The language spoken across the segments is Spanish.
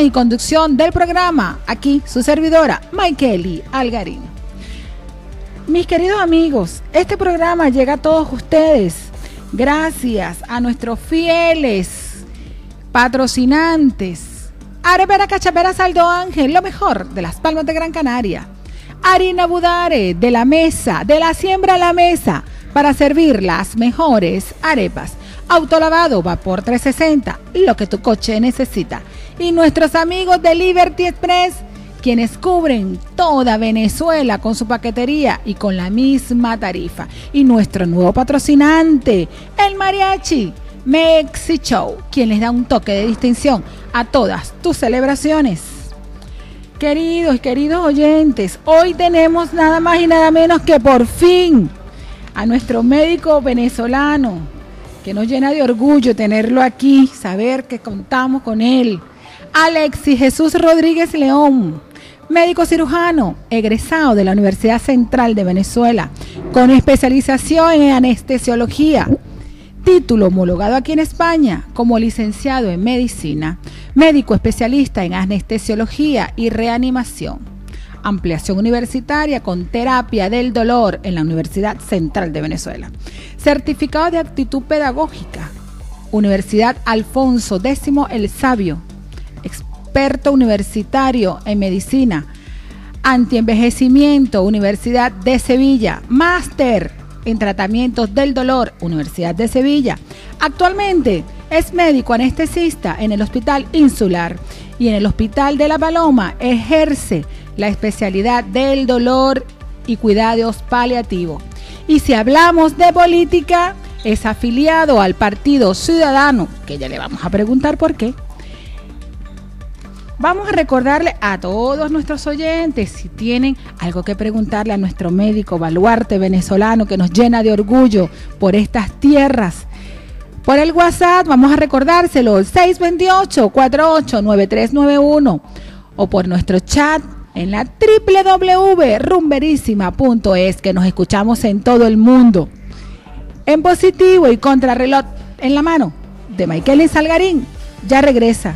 y conducción del programa, aquí su servidora, Maikeli Algarín. Mis queridos amigos, este programa llega a todos ustedes gracias a nuestros fieles patrocinantes. Arepera Cachapera Saldo Ángel, lo mejor de las palmas de Gran Canaria. Harina Budare, de la mesa, de la siembra a la mesa, para servir las mejores arepas. Autolavado, vapor 360, lo que tu coche necesita. Y nuestros amigos de Liberty Express, quienes cubren toda Venezuela con su paquetería y con la misma tarifa. Y nuestro nuevo patrocinante, el Mariachi Mexi Show, quien les da un toque de distinción a todas tus celebraciones. Queridos y queridos oyentes, hoy tenemos nada más y nada menos que por fin a nuestro médico venezolano, que nos llena de orgullo tenerlo aquí, saber que contamos con él. Alexis Jesús Rodríguez León, médico cirujano, egresado de la Universidad Central de Venezuela, con especialización en anestesiología, título homologado aquí en España como licenciado en medicina, médico especialista en anestesiología y reanimación, ampliación universitaria con terapia del dolor en la Universidad Central de Venezuela, certificado de actitud pedagógica, Universidad Alfonso X el Sabio, experto universitario en medicina, antienvejecimiento, Universidad de Sevilla, máster en tratamientos del dolor, Universidad de Sevilla. Actualmente es médico anestesista en el Hospital Insular y en el Hospital de la Paloma ejerce la especialidad del dolor y cuidados paliativos. Y si hablamos de política, es afiliado al Partido Ciudadano, que ya le vamos a preguntar por qué. Vamos a recordarle a todos nuestros oyentes si tienen algo que preguntarle a nuestro médico baluarte venezolano que nos llena de orgullo por estas tierras. Por el WhatsApp vamos a recordárselo 628-489391 o por nuestro chat en la www.rumberísima.es que nos escuchamos en todo el mundo. En positivo y contrarreloj en la mano de Michael Salgarín ya regresa.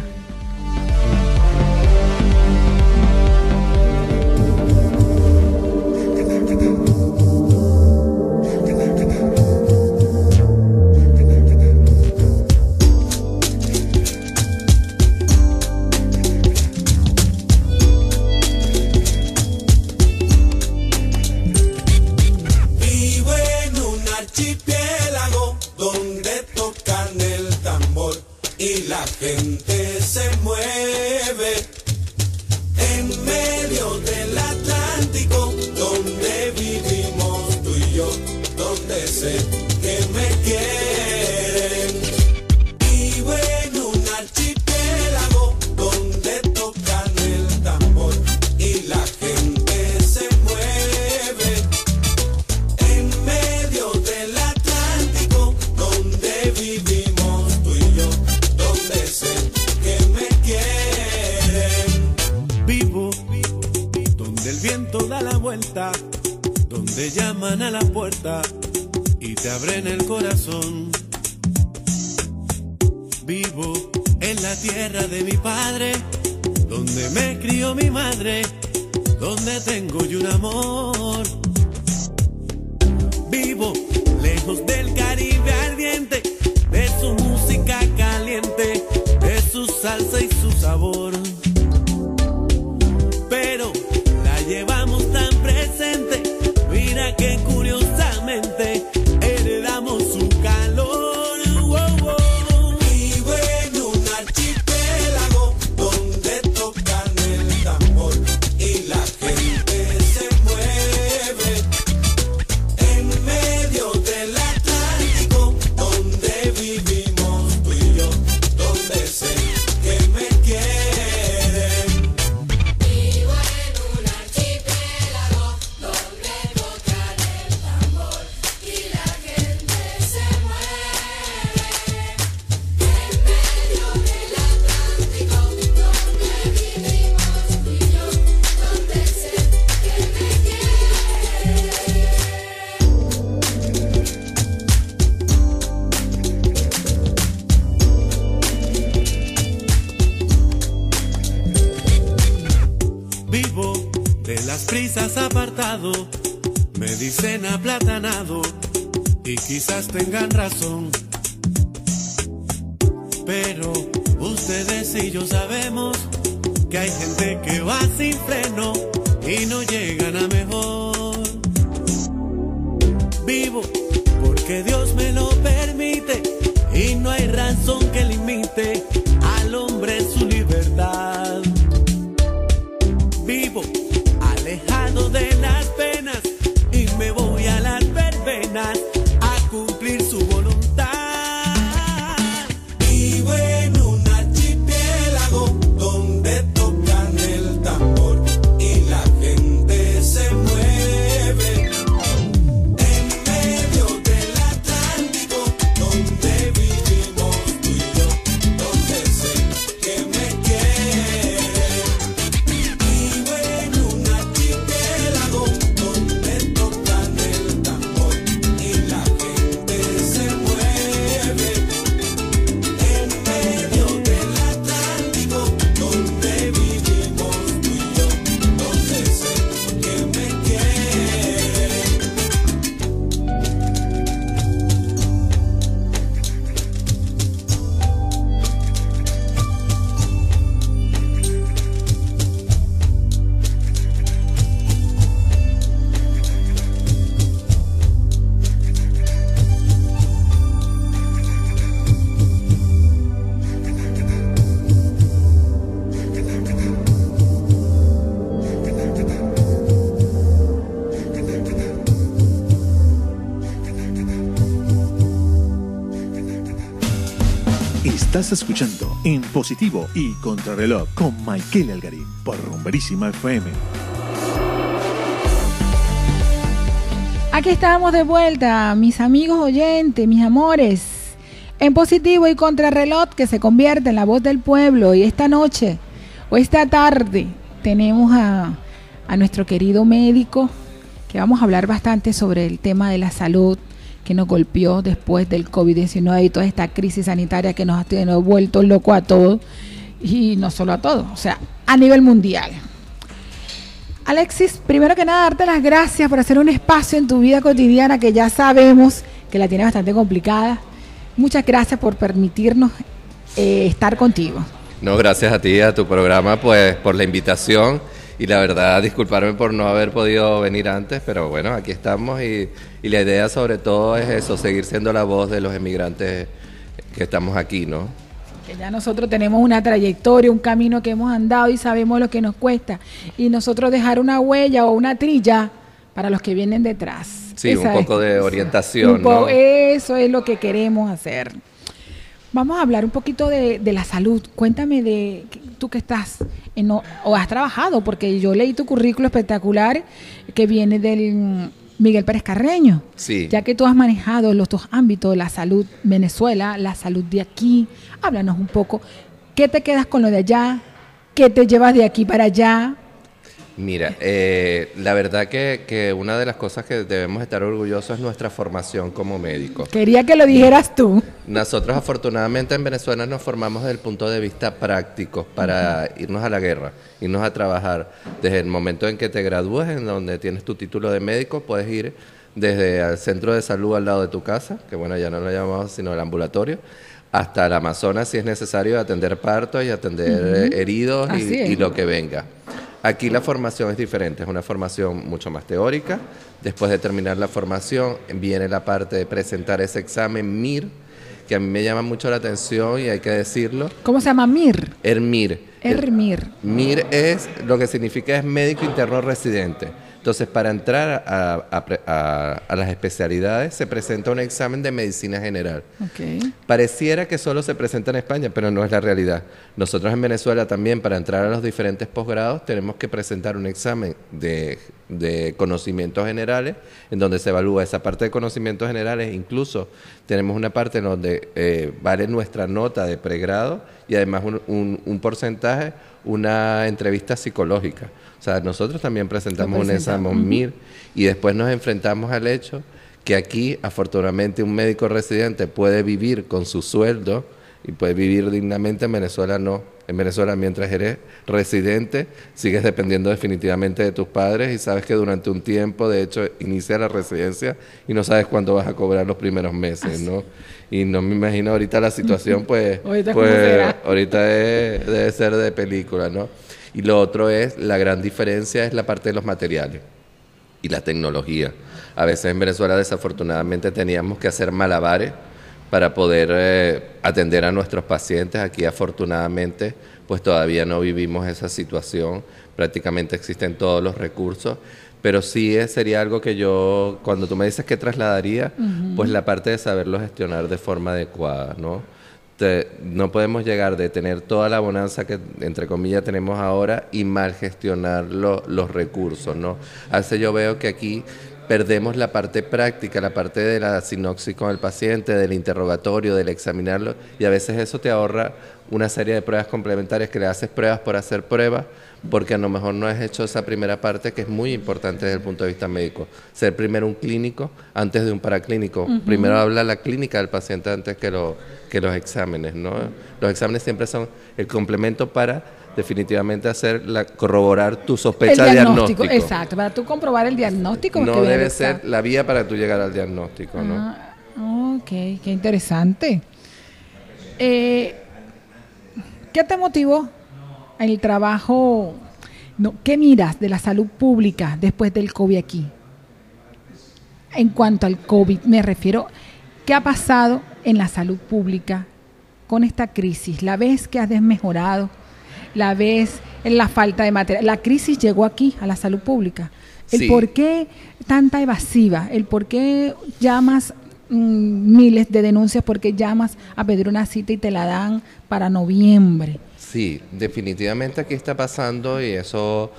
donde me crió mi madre, donde tengo yo un amor. Vivo lejos del Caribe ardiente, de su música caliente, de su salsa y su sabor. Escuchando En Positivo y Contrarreloj con Michael Algarín por Rumberísima FM. Aquí estamos de vuelta, mis amigos oyentes, mis amores, en positivo y contrarreloj que se convierte en la voz del pueblo. Y esta noche o esta tarde tenemos a nuestro querido médico que vamos a hablar bastante sobre el tema de la salud que nos golpeó después del COVID-19 y toda esta crisis sanitaria que nos ha tenido vuelto loco a todos y no solo a todos, o sea, a nivel mundial. Alexis, primero que nada, darte las gracias por hacer un espacio en tu vida cotidiana que ya sabemos que la tienes bastante complicada. Muchas gracias por permitirnos eh, estar contigo. No, gracias a ti, a tu programa, pues por la invitación y la verdad disculparme por no haber podido venir antes, pero bueno, aquí estamos y, y la idea sobre todo es eso, seguir siendo la voz de los emigrantes que estamos aquí, ¿no? Que ya nosotros tenemos una trayectoria, un camino que hemos andado y sabemos lo que nos cuesta. Y nosotros dejar una huella o una trilla para los que vienen detrás. Sí, Esa un poco es- de orientación, un po- ¿no? Eso es lo que queremos hacer. Vamos a hablar un poquito de, de la salud. Cuéntame de tú que estás en, o o has trabajado, porque yo leí tu currículo espectacular que viene del Miguel Pérez Carreño. Sí. Ya que tú has manejado los dos ámbitos, la salud Venezuela, la salud de aquí, háblanos un poco. ¿Qué te quedas con lo de allá? ¿Qué te llevas de aquí para allá? Mira, eh, la verdad que, que una de las cosas que debemos estar orgullosos es nuestra formación como médicos. Quería que lo dijeras tú. Nosotros afortunadamente en Venezuela nos formamos desde el punto de vista práctico para irnos a la guerra, irnos a trabajar. Desde el momento en que te gradúes, en donde tienes tu título de médico, puedes ir desde el centro de salud al lado de tu casa, que bueno, ya no lo llamamos sino el ambulatorio, hasta el Amazonas si es necesario atender partos y atender eh, heridos y lo que venga. Aquí la formación es diferente, es una formación mucho más teórica. Después de terminar la formación, viene la parte de presentar ese examen MIR, que a mí me llama mucho la atención y hay que decirlo. ¿Cómo se llama? MIR. ERMIR. Ermir. MIR es lo que significa es médico interno residente. Entonces, para entrar a, a a- a las especialidades se presenta un examen de medicina general. Pareciera que solo se presenta en España, pero no es la realidad. Nosotros en Venezuela también, para entrar a los diferentes posgrados, tenemos que presentar un examen de, de conocimientos generales, en donde se evalúa esa parte de conocimientos generales. Incluso tenemos una parte en donde eh, vale nuestra nota de pregrado y además un, un- un porcentaje, una entrevista psicológica. O sea, nosotros también presentamos un examen MIR y después nos enfrentamos al hecho que aquí, afortunadamente, un médico residente puede vivir con su sueldo y puedes vivir dignamente. En Venezuela no. En Venezuela, mientras eres residente, sigues dependiendo definitivamente de tus padres y sabes que durante un tiempo, de hecho, inicia la residencia y no sabes cuándo vas a cobrar los primeros meses, ¿no? Y no me imagino ahorita la situación, pues, Ahorita cómo pues ahorita es- debe ser de película, ¿no? Y lo otro es, la gran diferencia es la parte de los materiales y la tecnología. A veces en Venezuela desafortunadamente teníamos que hacer malabares para poder eh, atender a nuestros pacientes. Aquí afortunadamente pues todavía no vivimos esa situación. Prácticamente existen todos los recursos. Pero sí eh, sería algo que yo, cuando tú me dices que trasladaría, pues la parte de saberlo gestionar de forma adecuada, ¿no? Te- no podemos llegar de tener toda la bonanza que, entre comillas, tenemos ahora y mal gestionar lo- los recursos, ¿no? Veces yo veo que aquí perdemos la parte práctica, la parte de la sinopsis con el paciente, del interrogatorio, del examinarlo, y a veces eso te ahorra una serie de pruebas complementarias que le haces pruebas por hacer pruebas, porque a lo mejor no has hecho esa primera parte que es muy importante desde el punto de vista médico. Ser primero un clínico antes de un paraclínico. Primero habla la clínica del paciente antes que, lo, que los exámenes, ¿no? Los exámenes siempre son el complemento para definitivamente hacer la, corroborar tu El sospecha diagnóstico, diagnóstico. exacto, para tú comprobar el diagnóstico. No debe ser la vía para tú llegar al diagnóstico, ¿no? Ah, ok, qué interesante. Eh, ¿Qué te motivó el trabajo? No, ¿Qué miras de la salud pública después del COVID aquí? En cuanto al COVID, me refiero, ¿qué ha pasado en la salud pública con esta crisis? ¿La ves que has desmejorado? ¿La ves en la falta de material? La crisis llegó aquí, a la salud pública. ¿El Sí. por qué tanta evasiva? ¿El por qué llamas mm, miles de denuncias? ¿Por qué llamas a pedir una cita y te la dan para noviembre? Sí, definitivamente aquí está pasando y eso,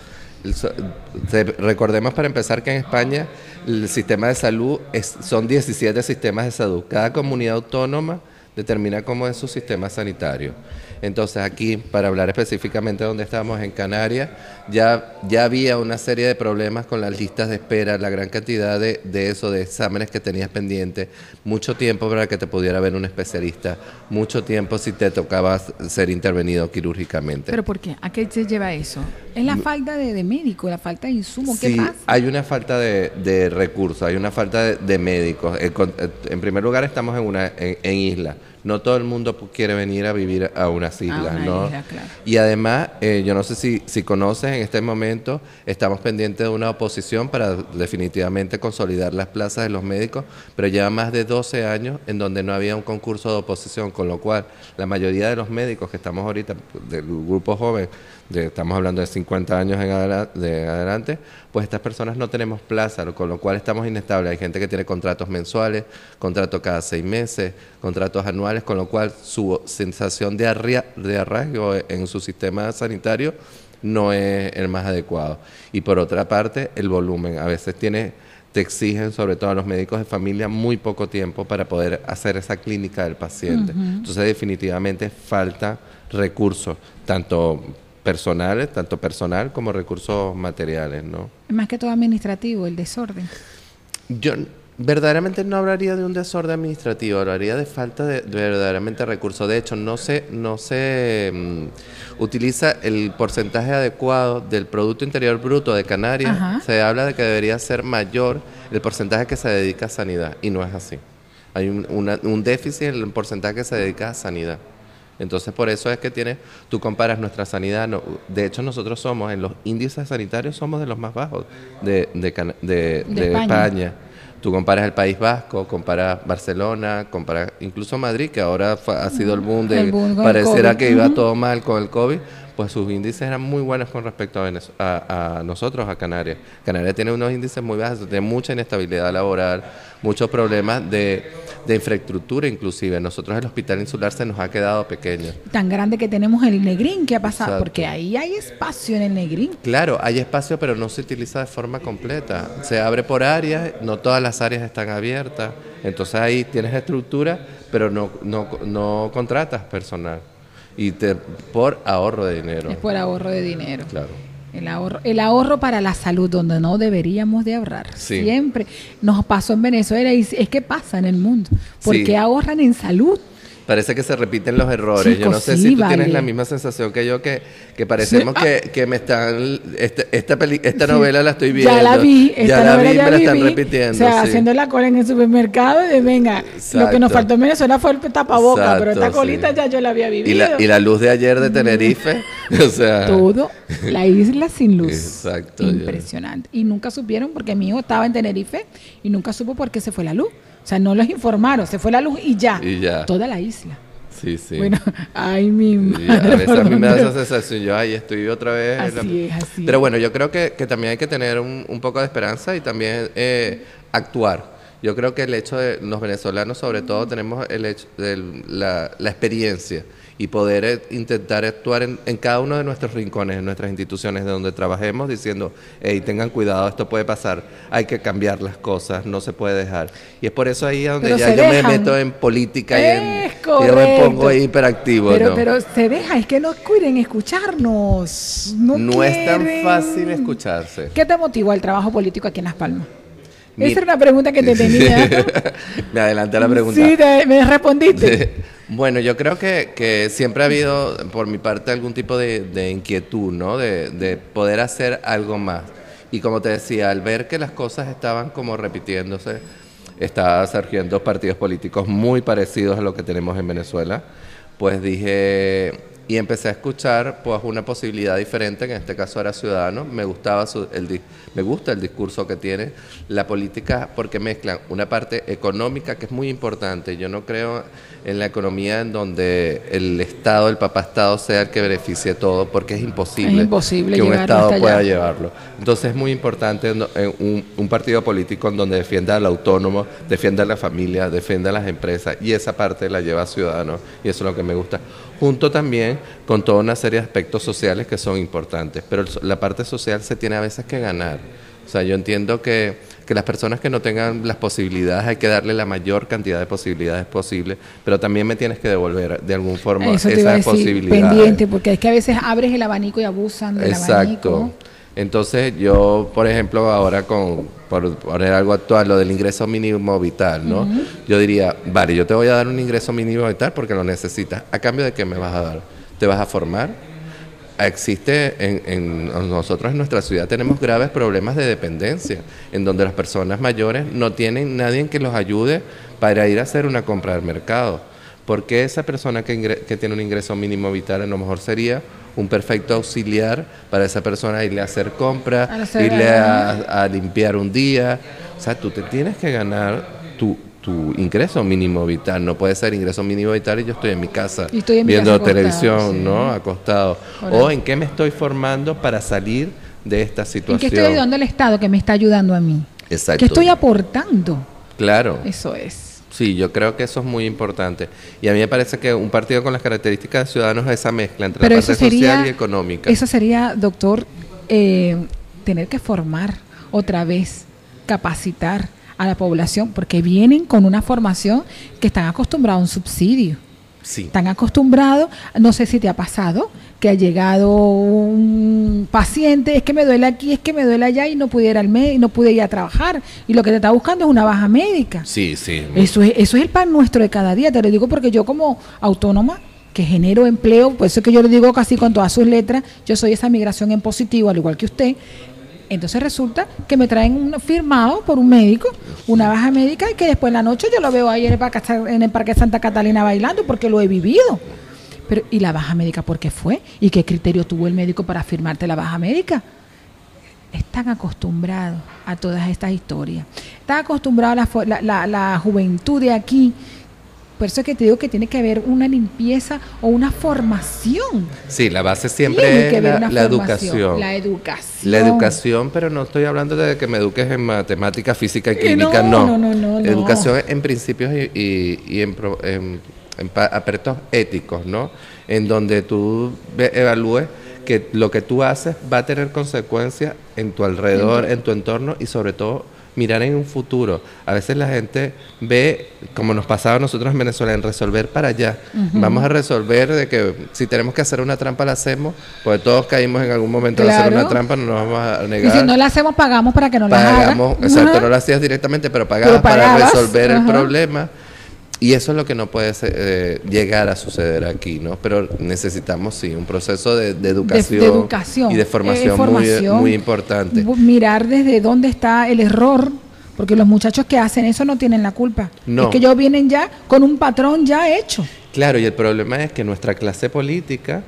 recordemos para empezar que en España el sistema de salud es- son 17 sistemas de salud. Cada comunidad autónoma determina cómo es su sistema sanitario. Entonces aquí, para hablar específicamente de donde estamos, en Canarias, ya, ya había una serie de problemas con las listas de espera, la gran cantidad de, de eso, de exámenes que tenías pendientes, mucho tiempo para que te pudiera ver un especialista, mucho tiempo si te tocaba ser intervenido quirúrgicamente. ¿Pero por qué? ¿A qué se lleva eso? ¿Es la falta de, de médico, la falta de insumo? ¿Qué pasa? hay una falta de, de recursos, hay una falta de, de médicos. Eh, eh, En primer lugar, estamos en una en, en isla. No todo el mundo quiere venir a vivir a unas islas, una ¿no? isla, claro. Y además, eh, yo no sé si, si conoces, en este momento estamos pendientes de una oposición para definitivamente consolidar las plazas de los médicos, pero lleva más de 12 años en donde no había un concurso de oposición, con lo cual la mayoría de los médicos que estamos ahorita, del grupo joven, estamos hablando de 50 años en adela- de adelante, pues estas personas no tenemos plaza, con lo cual estamos inestables. Hay gente que tiene contratos mensuales, contratos cada seis meses, contratos anuales, con lo cual su sensación de, de arraigo en su sistema sanitario no es el más adecuado. Y por otra parte, el volumen. A veces tiene, te exigen, sobre todo a los médicos de familia, muy poco tiempo para poder hacer esa clínica del paciente. Entonces, definitivamente falta recursos, tanto personales, tanto personal como recursos materiales, ¿no? Más que todo administrativo, el desorden. Yo verdaderamente no hablaría de un desorden administrativo, hablaría de falta de, de verdaderamente recursos. De hecho, no se, no se mm, utiliza el porcentaje adecuado del Producto Interior Bruto de Canarias. Ajá. Se habla de que debería ser mayor el porcentaje que se dedica a sanidad y no es así. Hay un, una- un déficit en el porcentaje que se dedica a sanidad. Entonces, por eso es que tiene, tú comparas nuestra sanidad, no- de hecho nosotros somos, en los índices sanitarios somos de los más bajos De de España. Tú comparas el País Vasco, comparas Barcelona, comparas incluso Madrid, que ahora fue- ha sido el boom de El boom COVID. que iba todo mal con el COVID, pues sus índices eran muy buenos con respecto a, a, a nosotros, a Canarias. Canarias tiene unos índices muy bajos, tiene mucha inestabilidad laboral, muchos problemas de, de infraestructura inclusive. Nosotros el hospital insular se nos ha quedado pequeño. Tan grande que tenemos el Negrín, ¿qué ha pasado? Exacto. Porque ahí hay espacio en el Negrín. Claro, hay espacio, pero no se utiliza de forma completa. Se abre por áreas, no todas las áreas están abiertas. Entonces ahí tienes estructura, pero no, no, no contratas personal. Y te, por ahorro de dinero. Es por ahorro de dinero. Claro. El ahorro, el ahorro para la salud, donde no deberíamos de ahorrar. Sí. Siempre nos pasó en Venezuela y es que pasa en el mundo. ¿Por Sí. qué ahorran en salud? Parece que se repiten los errores. Chico, yo no sé sí, si tú vale. tienes la misma sensación que yo, que, que parecemos que, que me están... Este, esta peli- esta Sí. novela la estoy viendo. Ya la vi, esta ya la vi, ya me la están viví. repitiendo. O sea, haciendo la cola en el supermercado y de venga, lo que nos faltó en Venezuela fue el tapaboca, pero esta colita ya yo la había vivido. y, la, y la luz de ayer de Tenerife, o sea... Todo, la isla sin luz. Exacto. Impresionante. Y nunca supieron porque mi hijo estaba en Tenerife y nunca supo por qué se fue la luz. O sea, no los informaron, se fue la luz y ya. Y ya. Toda la isla. Sí, sí. Bueno, ay, mi madre. a veces ¿por a mí me da esa sensación, yo, ay, estoy otra vez. la- Así es, así Pero bueno, yo creo que, que también hay que tener un, un poco de esperanza y también eh, actuar. Yo creo que el hecho de los venezolanos, sobre todo, tenemos el hecho de la, la experiencia y poder eh, intentar actuar en, en cada uno de nuestros rincones, en nuestras instituciones de donde trabajemos, diciendo, hey, tengan cuidado, esto puede pasar, hay que cambiar las cosas, no se puede dejar. Y es por eso ahí donde Pero ya yo me meto en política y en, yo me pongo ahí hiperactivo. Pero, ¿no? pero se deja, es que no quieren escucharnos. No, No es tan fácil escucharse. ¿Qué te motivó al trabajo político aquí en Las Palmas? Esa era una pregunta que te tenía. Me adelanté a la pregunta. Sí, te- me respondiste. Bueno, yo creo que, que siempre ha habido, por mi parte, algún tipo de, de inquietud, ¿no? De, de poder hacer algo más. Y como te decía, al ver que las cosas estaban como repitiéndose, estaban surgiendo partidos políticos muy parecidos a lo que tenemos en Venezuela, pues dije, y empecé a escuchar pues una posibilidad diferente, que en este caso era Ciudadanos, me gustaba su- el me gusta el discurso que tiene, la política, porque mezclan una parte económica que es muy importante, yo no creo en la economía en donde el Estado, el papá Estado sea el que beneficie todo, porque es imposible, Es imposible que un Estado pueda llevarlo. Entonces es muy importante en- un, un partido político en donde defienda al autónomo, defienda a la familia, defienda a las empresas y esa parte la lleva a Ciudadanos y eso es lo que me gusta. Junto también con toda una serie de aspectos sociales que son importantes, pero la parte social se tiene a veces que ganar. O sea, yo entiendo que, que las personas que no tengan las posibilidades hay que darle la mayor cantidad de posibilidades posible, pero también me tienes que devolver de alguna forma Eso te iba a esas decir, posibilidades. pendiente, porque es que a veces abres el abanico y abusan del Exacto. abanico. Entonces yo, por ejemplo, ahora con, por poner algo actual, lo del ingreso mínimo vital, ¿no? Yo diría, vale, yo te voy a dar un ingreso mínimo vital porque lo necesitas. ¿A cambio de qué me vas a dar? ¿Te vas a formar? Existe, en, en- nosotros en nuestra ciudad tenemos graves problemas de dependencia, en donde las personas mayores no tienen nadie que los ayude para ir a hacer una compra al mercado. Porque esa persona que, ingre- que tiene un ingreso mínimo vital a lo mejor sería un perfecto auxiliar para esa persona irle a hacer compras, A irle a, a limpiar un día. O sea, tú te tienes que ganar tu, tu ingreso mínimo vital. No puede ser ingreso mínimo vital y yo estoy en mi casa Y estoy en mi viendo acostado, televisión, sí. ¿no? Acostado. O en qué me estoy formando para salir de esta ¿En situación. qué estoy ayudando al Estado que me está ayudando a mí? Exacto. ¿Qué estoy aportando? Claro. Eso es. Sí, yo creo que eso es muy importante. Y a mí me parece que un partido con las características de Ciudadanos es esa mezcla entre Pero la parte sería, social y económica. eso sería, doctor, eh, tener que formar otra vez, capacitar a la población, porque vienen con una formación que están acostumbrados a un subsidio. Sí. Están acostumbrados, no sé si te ha pasado, que ha llegado un paciente, es que me duele aquí, es que me duele allá y no pudiera al médico, no pude ir a trabajar. Y lo que te está buscando es una baja médica. Sí, sí. Eso es, eso es el pan nuestro de cada día, te lo digo porque yo como autónoma que genero empleo, por eso es que yo le digo casi con todas sus letras, yo soy esa migración en positivo, al igual que usted. Entonces resulta que me traen un firmado por un médico, una baja médica, y que después en la noche yo lo veo ahí en el Parque, Santa Catalina bailando porque lo he vivido. Pero, ¿y la baja médica por qué fue? ¿Y qué criterio tuvo el médico para firmarte la baja médica? están acostumbrados a todas estas historias. Están acostumbrados la juventud de aquí. Por eso es que te digo que tiene que haber una limpieza o una formación. Sí, la base Tiene siempre que es haber la, una la formación. educación. La educación. La educación, pero no estoy hablando de que me eduques en matemática, física y Eh, química, no, no. no, no, no, no. Educación en principios y, y- y en, en- en aspectos éticos, ¿no? En donde tú evalúes que lo que tú haces va a tener consecuencias en tu alrededor, en tu entorno y sobre todo mirar en un futuro. A veces la gente ve, como nos pasaba a nosotros en Venezuela, en resolver para allá. Vamos a resolver de que si tenemos que hacer una trampa la hacemos, porque todos caímos en algún momento de hacer Claro. una trampa, no nos vamos a Y negar si no la hacemos, pagamos para que no la hagan. pagamos, exacto, no lo hacías directamente, pero pagabas Pero para resolver el problema. Y eso es lo que no puede ser, eh, llegar a suceder aquí, ¿no? Pero necesitamos, sí, un proceso de, de educación, de educación, y de eh, formación. Muy, muy importante. Mirar desde dónde está el error, porque los muchachos que hacen eso no tienen la culpa. No. Es que ellos vienen ya con un patrón ya hecho. Claro, y el problema es que nuestra clase política,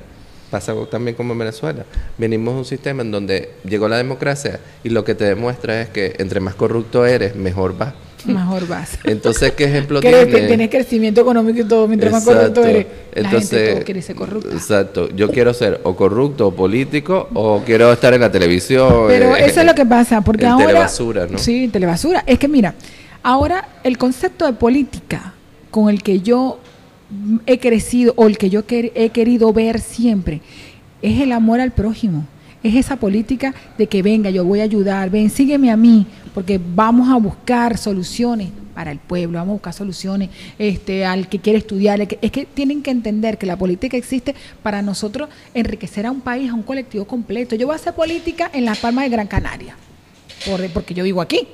pasa también como en Venezuela, venimos de un sistema en donde llegó la democracia y lo que te demuestra es que entre más corrupto eres, mejor vas. Mejor vas. Entonces, ¿qué ejemplo que tiene? tienes crecimiento económico y todo, mientras más corrupto eres. La gente todo quiere ser corrupta. Exacto. Yo quiero ser o corrupto o político o quiero estar en la televisión. Pero eh, eso es lo que pasa, porque en ahora... telebasura, ¿no? Sí, telebasura. Es que mira, ahora el concepto de política con el que yo he crecido o el que yo he querido ver siempre es el amor al prójimo. Es esa política de que venga, yo voy a ayudar, ven, sígueme a mí, porque vamos a buscar soluciones para el pueblo, vamos a buscar soluciones este, al que quiere estudiar. es que tienen que entender que la política existe para nosotros enriquecer a un país, a un colectivo completo. Yo voy a hacer política en Las Palmas de Gran Canaria por- porque yo vivo aquí.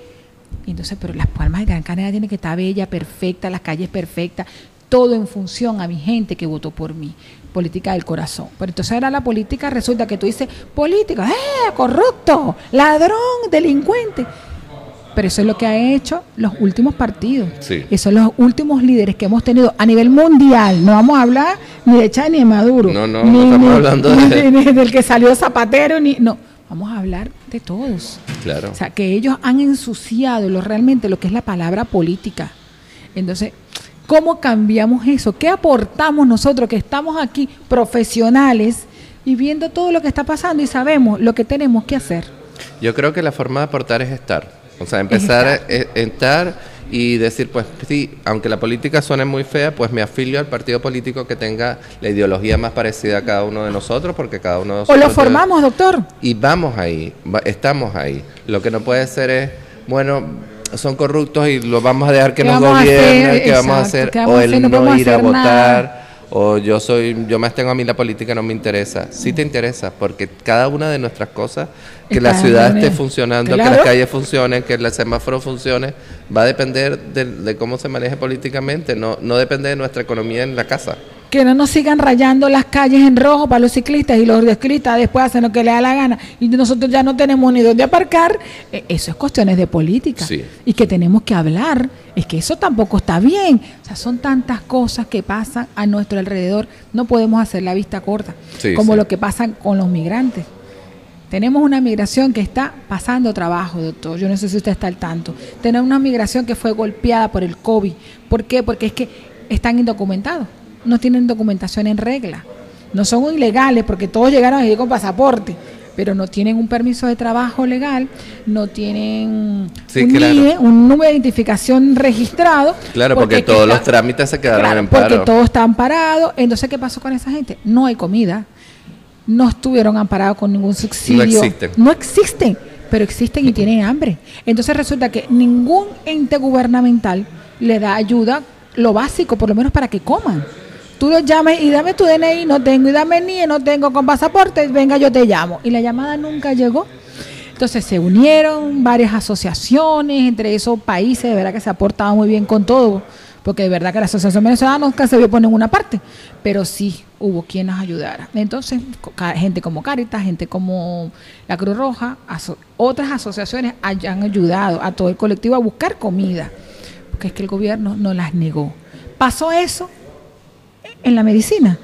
Entonces, pero las palmas de Gran Canaria tienen que estar bella, perfecta, las calles perfectas, todo en función a mi gente que votó por mí. Política del corazón. Pero entonces ahora la política resulta que tú dices, política, ¡eh! Corrupto, ladrón, delincuente. Pero eso es lo que han hecho los últimos partidos. Sí. Esos son los últimos líderes que hemos tenido a nivel mundial. No vamos a hablar ni de Chávez ni de Maduro. No, no, ni, no estamos ni- hablando de- ni del que salió Zapatero, ni. No, vamos a hablar de todos. Claro. O sea, que ellos han ensuciado lo, realmente lo que es la palabra política. Entonces, ¿cómo cambiamos eso? ¿Qué aportamos nosotros que estamos aquí profesionales y viendo todo lo que está pasando y sabemos lo que tenemos que hacer? Yo creo que la forma de aportar es estar. O sea, empezar a estar. y decir, pues sí, aunque la política suene muy fea, pues me afilio al partido político que tenga la ideología más parecida a cada uno de nosotros, porque cada uno de O nosotros... lo tiene- formamos, doctor. Y vamos ahí, estamos ahí. Lo que no puede ser es, bueno, son corruptos y lo vamos a dejar que ¿Qué nos vamos a gobiernen, hacer? ¿qué vamos a hacer? ¿qué vamos O el? No no, ir a votar, nada. O yo soy, yo más tengo a mí la política no me interesa. Sí te interesa, porque cada una de nuestras cosas, que la ciudad esté el- funcionando, que las calles funcionen, que el semáforo funcione, va a depender de, de cómo se maneje políticamente, no, no depende de nuestra economía en la casa. Que no nos sigan rayando las calles en rojo para los ciclistas y los ciclistas después hacen lo que les da la gana y nosotros ya no tenemos ni dónde aparcar. Eh, Eso es cuestiones de política Sí. y que tenemos que hablar. Es que eso tampoco está bien. O sea, son tantas cosas que pasan a nuestro alrededor. No podemos hacer la vista corta, Sí, como sí. lo que pasa con los migrantes. Tenemos una migración que está pasando trabajo, doctor. Yo no sé si usted está al tanto. Tenemos una migración que fue golpeada por el COVID. ¿Por qué? Porque es que están indocumentados. No tienen documentación en regla. No son ilegales porque todos llegaron aquí con pasaporte, pero no tienen un permiso de trabajo legal, no tienen Sí, un claro. NIE, un número de identificación registrado. Claro, porque, que todos los trámites se quedaron Claro, en porque todos están parados. Entonces, ¿qué pasó con esa gente? No hay comida. No estuvieron amparados con ningún subsidio. existen. No existen, pero existen y tienen hambre. Entonces resulta que ningún ente gubernamental le da ayuda, lo básico, por lo menos para que coman. Tú los llamas y dame tu DNI, no tengo, y dame NIE, no tengo con pasaporte, venga, yo te llamo. Y la llamada nunca llegó. Entonces se unieron varias asociaciones entre esos países, de verdad que se ha portado muy bien con todo, porque de verdad que la Asociación Venezolana nunca se vio por ninguna parte, pero sí hubo quien nos ayudara. Entonces, gente como Caritas, gente como la Cruz Roja, otras asociaciones hayan ayudado a todo el colectivo a buscar comida, porque es que el gobierno no las negó. Pasó eso en la medicina.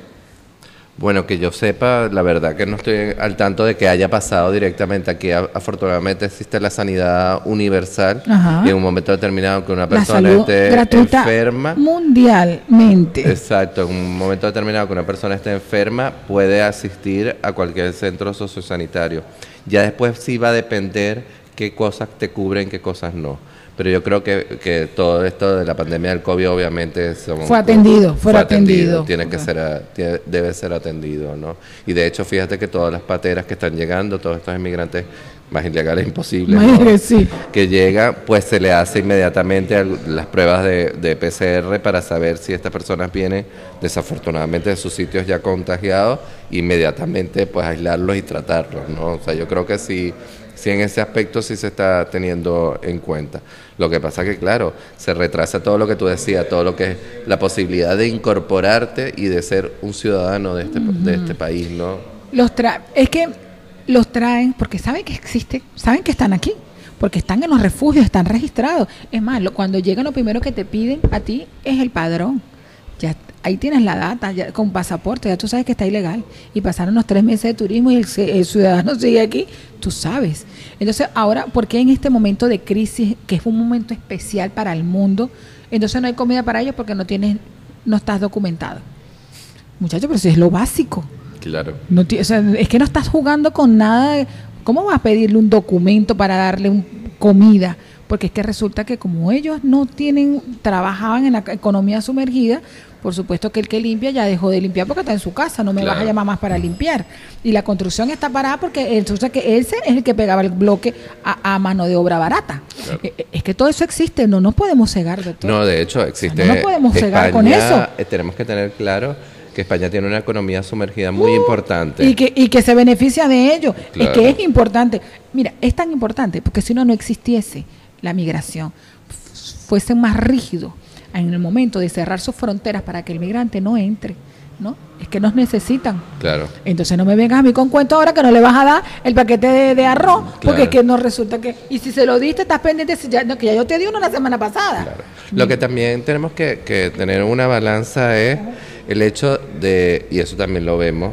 Bueno, que yo sepa, la verdad que no estoy al tanto de que haya pasado directamente aquí. Afortunadamente existe la sanidad universal Ajá. y en un momento determinado que una persona esté enferma, mundialmente. exacto, en un momento determinado que una persona esté enferma puede asistir a cualquier centro sociosanitario. Ya después sí va a depender qué cosas te cubren, qué cosas no. Pero yo creo que, que todo esto de la pandemia del COVID obviamente son- Fue atendido, fue atendido. Tiene que ser a- tiene- debe ser atendido, ¿no? Y de hecho, fíjate que todas las pateras que están llegando, todos estos inmigrantes más ilegales imposibles, ¿no? Sí. que llega, pues se le hace inmediatamente las pruebas de, de PCR para saber si estas personas vienen desafortunadamente de sus sitios ya contagiados, inmediatamente pues aislarlos y tratarlos, ¿no? O sea, yo creo que sí, sí en ese aspecto sí se está teniendo en cuenta. Lo que pasa que, claro, se retrasa todo lo que tú decías, todo lo que es la posibilidad de incorporarte y de ser un ciudadano de este, de este país, ¿no? Los tra es que los traen porque saben que existe, saben que están aquí, porque están en los refugios, están registrados. Es más, lo- cuando llegan lo primero que te piden a ti es el padrón. Ya ahí tienes la data, ya, con pasaporte, ya tú sabes que está ilegal. Y pasaron los tres meses de turismo y el, el ciudadano sigue aquí, tú sabes. Entonces, ahora, ¿por qué en este momento de crisis, que es un momento especial para el mundo, entonces no hay comida para ellos porque no tienes, no estás documentado? Muchachos, pero si es lo básico. Claro. No ti- o sea, es que no estás jugando con nada. de- ¿Cómo vas a pedirle un documento para darle un- comida? Porque es que resulta que como ellos no tienen, trabajaban en la economía sumergida, por supuesto que el que limpia ya dejó de limpiar porque está en su casa, no me vas a llamar más para limpiar. Y la construcción está parada porque entonces que ese es el que pegaba el bloque a, a mano de obra barata. Claro. Eh, Es que todo eso existe, no nos podemos cegar de todo. No, de hecho, existe. no nos podemos cegar con eso. eh, Tenemos que tener claro que España tiene una economía sumergida muy importante. Uh, Y que, y que se beneficia de ello. Claro. Es que es importante. Mira, es tan importante porque si no, no existiese la migración, fuesen más rígidos en el momento de cerrar sus fronteras para que el migrante no entre. ¿no? Es que nos necesitan. Claro. Entonces no me vengas a mí con cuento ahora que no le vas a dar el paquete de, de arroz, porque Claro. es que no resulta que... Y si se lo diste, estás pendiente, si ya, no, que ya yo te di uno la semana pasada. Claro. Lo que también tenemos que, que tener una balanza es el hecho de, y eso también lo vemos,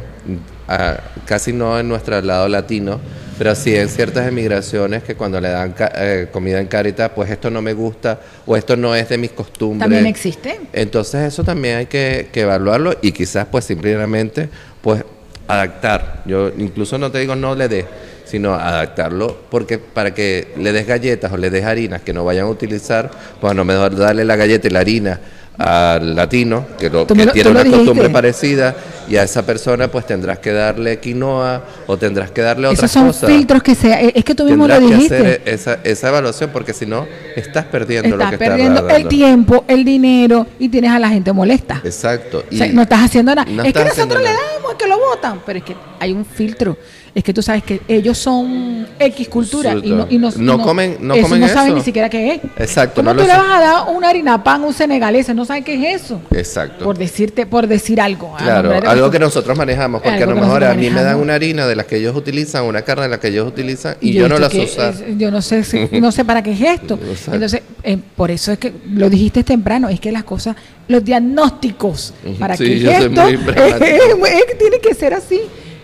ah, casi no en nuestro lado latino, pero sí en ciertas emigraciones que cuando le dan eh, comida en Caritas, pues esto no me gusta o esto no es de mis costumbres. También existe. Entonces eso también hay que, que evaluarlo y quizás pues simplemente pues adaptar. Yo incluso no te digo no le des, sino adaptarlo porque para que le des galletas o le des harinas que no vayan a utilizar, pues no mejor darle la galleta y la harina al latino que, lo, que lo- tiene lo una costumbre dijiste. parecida y a esa persona pues tendrás que darle quinoa o tendrás que darle otras Esos son cosas. filtros que se... Es que tú mismo lo Tendrás que dijiste. hacer esa, esa evaluación porque si no estás perdiendo lo Estás que perdiendo estás el dando. tiempo, el dinero y tienes a la gente molesta. Exacto. O sea, y- no estás haciendo nada. no es que nosotros le nada. damos, es que lo votan, pero es que hay un filtro. Es que tú sabes que ellos son X cultura y no, y no, No comen- no eso comen no saben eso. ni siquiera qué es. Exacto, ¿Cómo no tú le vas a dar una harina pan a un senegalés? No saben qué es eso. Exacto. Por decirte, por decir algo. Claro, algo que nosotros manejamos, porque Algo a lo mejor a mí me dan una harina de las que ellos utilizan, una carne de las que ellos utilizan y, yo no las uso. yo no sé, si- no sé para qué es esto. Entonces, eh, por eso es que lo dijiste temprano, es que las cosas, los diagnósticos, para Sí, que yo soy esto muy pragmático. es que tiene que ser así.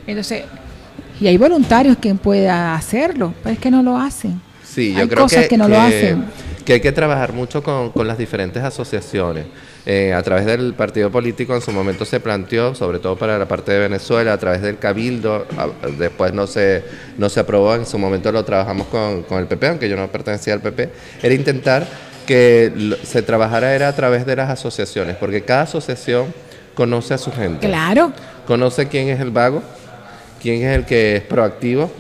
Entonces, y hay voluntarios que pueda hacerlo, pero es que no lo hacen. Sí, yo hay creo cosas que, que, no lo hacen. que hay que trabajar mucho con, con las diferentes asociaciones. Eh, a través del partido político en su momento se planteó, sobre todo para la parte de Venezuela, a través del cabildo, a- después no se, no se aprobó, en su momento lo trabajamos con, con el PP, aunque yo no pertenecía al PP, era intentar que se trabajara era a través de las asociaciones, porque cada asociación conoce a su gente. Claro, Conoce quién es el vago, quién es el que es proactivo,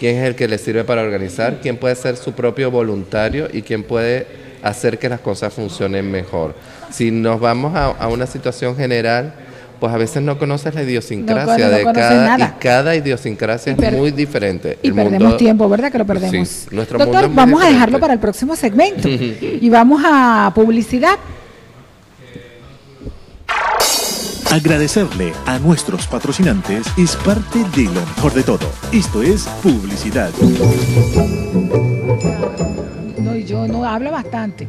quién es el que le sirve para organizar, quién puede ser su propio voluntario y quién puede hacer que las cosas funcionen mejor. Si nos vamos a, a una situación general, pues a veces no conoces la idiosincrasia No, no de cada nada. y cada idiosincrasia es muy diferente. y El perdemos mundo- tiempo, ¿verdad? Que lo perdemos. Sí, nuestro Doctor, mundo vamos a dejarlo para el próximo segmento. y vamos a publicidad. Agradecerle a nuestros patrocinantes es parte de lo mejor de todo. Esto es publicidad. No, yo no hablo bastante.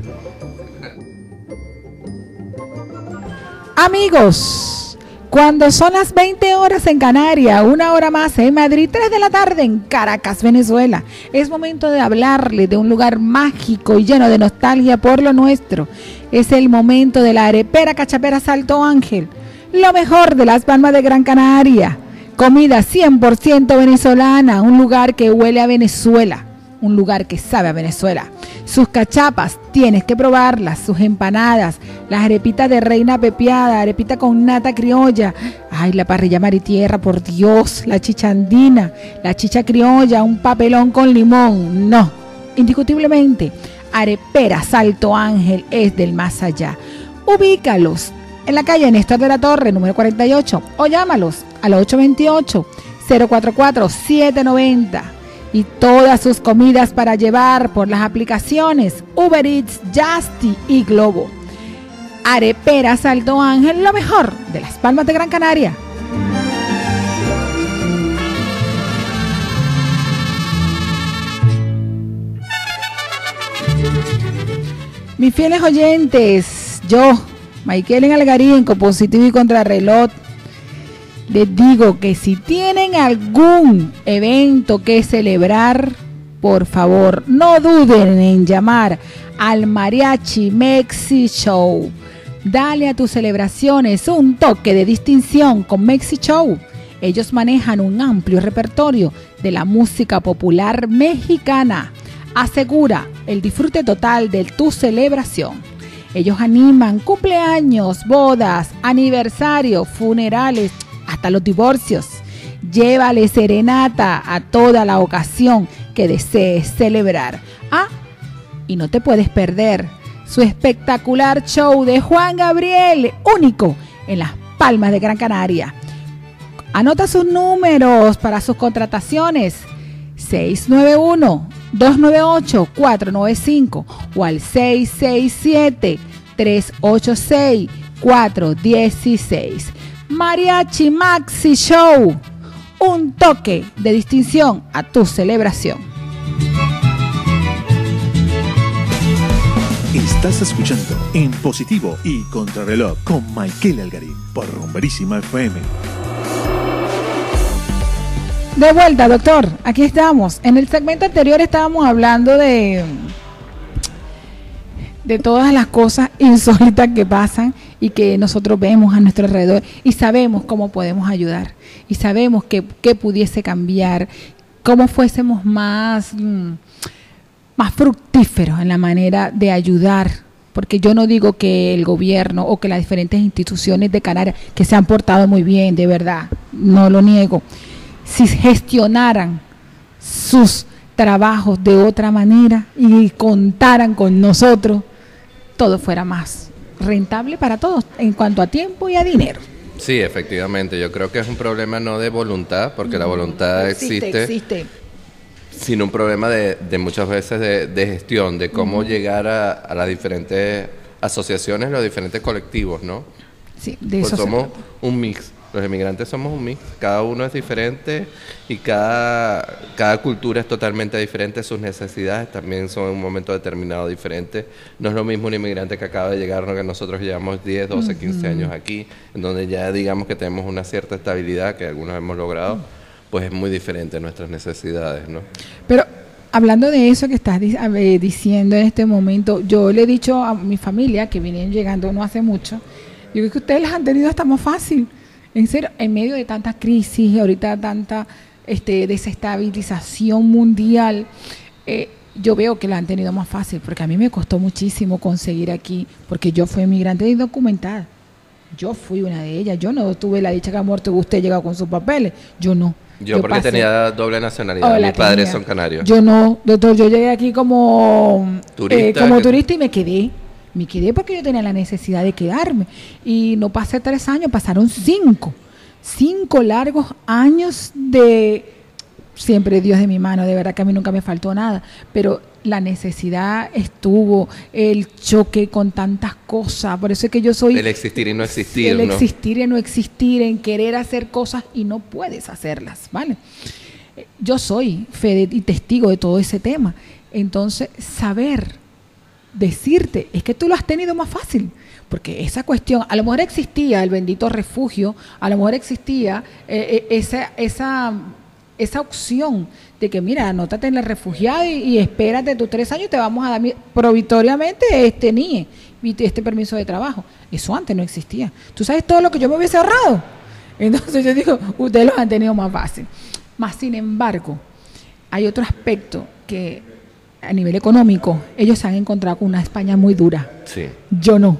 Amigos, cuando son las 20 horas en Canarias, una hora más en Madrid, 3 de la tarde en Caracas, Venezuela, es momento de hablarle de un lugar mágico y lleno de nostalgia por lo nuestro. Es el momento de la arepera cachapera Salto Ángel, lo mejor de las palmas de Gran Canaria. Comida 100% venezolana, un lugar que huele a Venezuela un lugar que sabe a Venezuela. Sus cachapas, tienes que probarlas, sus empanadas, las arepitas de reina pepiada, arepita con nata criolla, ay, la parrilla maritierra, por Dios, la chicha andina, la chicha criolla, un papelón con limón, no, indiscutiblemente, arepera Salto Ángel es del más allá. Ubícalos en la calle Néstor de la Torre, número 48, o llámalos al 828 044 790 y todas sus comidas para llevar por las aplicaciones Uber Eats, Justy y Globo. Arepera Saldo Ángel, lo mejor de las Palmas de Gran Canaria. Mis fieles oyentes, yo, Michael en Algarín, compositivo y contrarreloj, les digo que si tienen algún evento que celebrar, por favor, no duden en llamar al Mariachi Mexi Show. Dale a tus celebraciones un toque de distinción con Mexi Show. Ellos manejan un amplio repertorio de la música popular mexicana. Asegura el disfrute total de tu celebración. Ellos animan cumpleaños, bodas, aniversarios, funerales, hasta los divorcios. Llévale serenata a toda la ocasión que desees celebrar. Ah, y no te puedes perder su espectacular show de Juan Gabriel, único en las Palmas de Gran Canaria. Anota sus números para sus contrataciones. 691-298-495 o al 667-386-416. Mariachi Maxi Show. Un toque de distinción a tu celebración. Estás escuchando En Positivo y Contrarreloj con Michael Algarín por Rumberísima FM. De vuelta, doctor. Aquí estamos. En el segmento anterior estábamos hablando de de todas las cosas insólitas que pasan y que nosotros vemos a nuestro alrededor y sabemos cómo podemos ayudar y sabemos que, pudiese cambiar, cómo fuésemos más, mm, más fructíferos en la manera de ayudar. Porque yo no digo que el gobierno o que las diferentes instituciones de Canarias, que se han portado muy bien, de verdad, no lo niego, si gestionaran sus trabajos de otra manera y contaran con nosotros, todo fuera más rentable para todos en cuanto a tiempo y a dinero. Sí, efectivamente. Yo creo que es un problema no de voluntad, porque la voluntad existe, existe, sino un problema de, muchas veces de, gestión, de cómo llegar a, las diferentes asociaciones, los diferentes colectivos, ¿no? Sí, de pues eso somos un mix los emigrantes somos un mix, cada uno es diferente y cada, cada cultura es totalmente diferente, sus necesidades también son en un momento determinado diferentes. No es lo mismo un inmigrante que acaba de llegar, que nosotros llevamos 10, 12, 15 años aquí, en donde ya digamos que tenemos una cierta estabilidad que algunos hemos logrado, pues es muy diferente nuestras necesidades, ¿no? Pero hablando de eso que estás diciendo en este momento, yo le he dicho a mi familia que vienen llegando no hace mucho, yo creo que ustedes las han tenido hasta más fácil en serio, en medio de tanta crisis, ahorita tanta este, desestabilización mundial, eh, yo veo que la han tenido más fácil, porque a mí me costó muchísimo conseguir aquí, porque yo fui migrante indocumentada. Yo fui una de ellas. Yo no tuve la dicha que ha muerto usted llegado con sus papeles. Yo no. Yo, porque tenía doble nacionalidad. Oh, Mis padres son canarios. Yo no, doctor. Yo llegué aquí como turista, eh, como turista y me quedé. Me quedé porque yo tenía la necesidad de quedarme. Y no pasé tres años, pasaron cinco. Cinco largos años de siempre Dios de mi mano, de verdad que a mí nunca me faltó nada, pero la necesidad estuvo, el choque con tantas cosas, por eso es que yo soy... El existir y no existir. El existir y no existir, en querer hacer cosas y no puedes hacerlas, ¿vale? Yo soy fe y testigo de todo ese tema. Entonces, saber decirte, es que tú lo has tenido más fácil. Porque esa cuestión, a lo mejor existía el bendito refugio, a lo mejor existía eh, eh, esa, esa, esa opción de que, mira, anótate en la refugiada y, espérate tus tres años, te vamos a dar provitoriamente este NIE, este permiso de trabajo. Eso antes no existía. ¿Tú sabes todo lo que yo me hubiese ahorrado? Entonces yo digo, ustedes lo han tenido más fácil. Más sin embargo, hay otro aspecto que a nivel económico, ellos se han encontrado con una España muy dura. Sí. Yo no.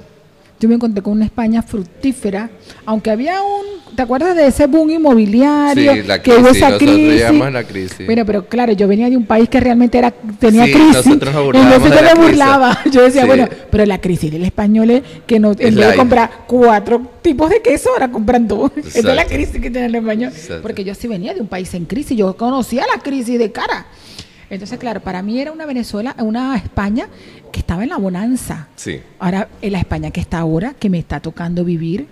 yo me encontré con una España fructífera, aunque había un, ¿te acuerdas de ese boom inmobiliario? Sí, la que hubo crisis, esa crisis? la crisis. Bueno, pero claro, yo venía de un país que realmente era tenía Sí, crisis. nosotros nos burlábamos entonces yo me crisis. burlaba. Yo decía, Sí. bueno, pero la crisis del español es que no, en vez de comprar cuatro tipos de queso, ahora compran dos. Esa es la crisis que tiene el español. Exacto. Porque yo sí venía de un país en crisis, yo conocía la crisis de cara. Entonces, claro, para mí era una Venezuela, una España que estaba en la bonanza. Sí. Ahora, en la España que está ahora, que me está tocando vivir,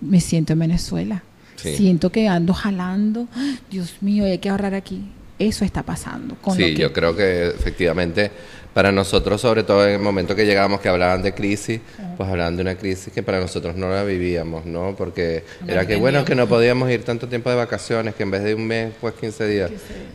me siento en Venezuela. Sí. Siento que ando jalando. ¡Ay, Dios mío, hay que ahorrar aquí. Eso está pasando. Con Sí, lo que- yo creo que efectivamente para nosotros, sobre todo en el momento que llegábamos, que hablaban de crisis, pues hablaban de una crisis que para nosotros no la vivíamos, ¿no? Porque No era que bueno, que no podíamos ir tanto tiempo de vacaciones, que en vez de un mes, pues 15 días.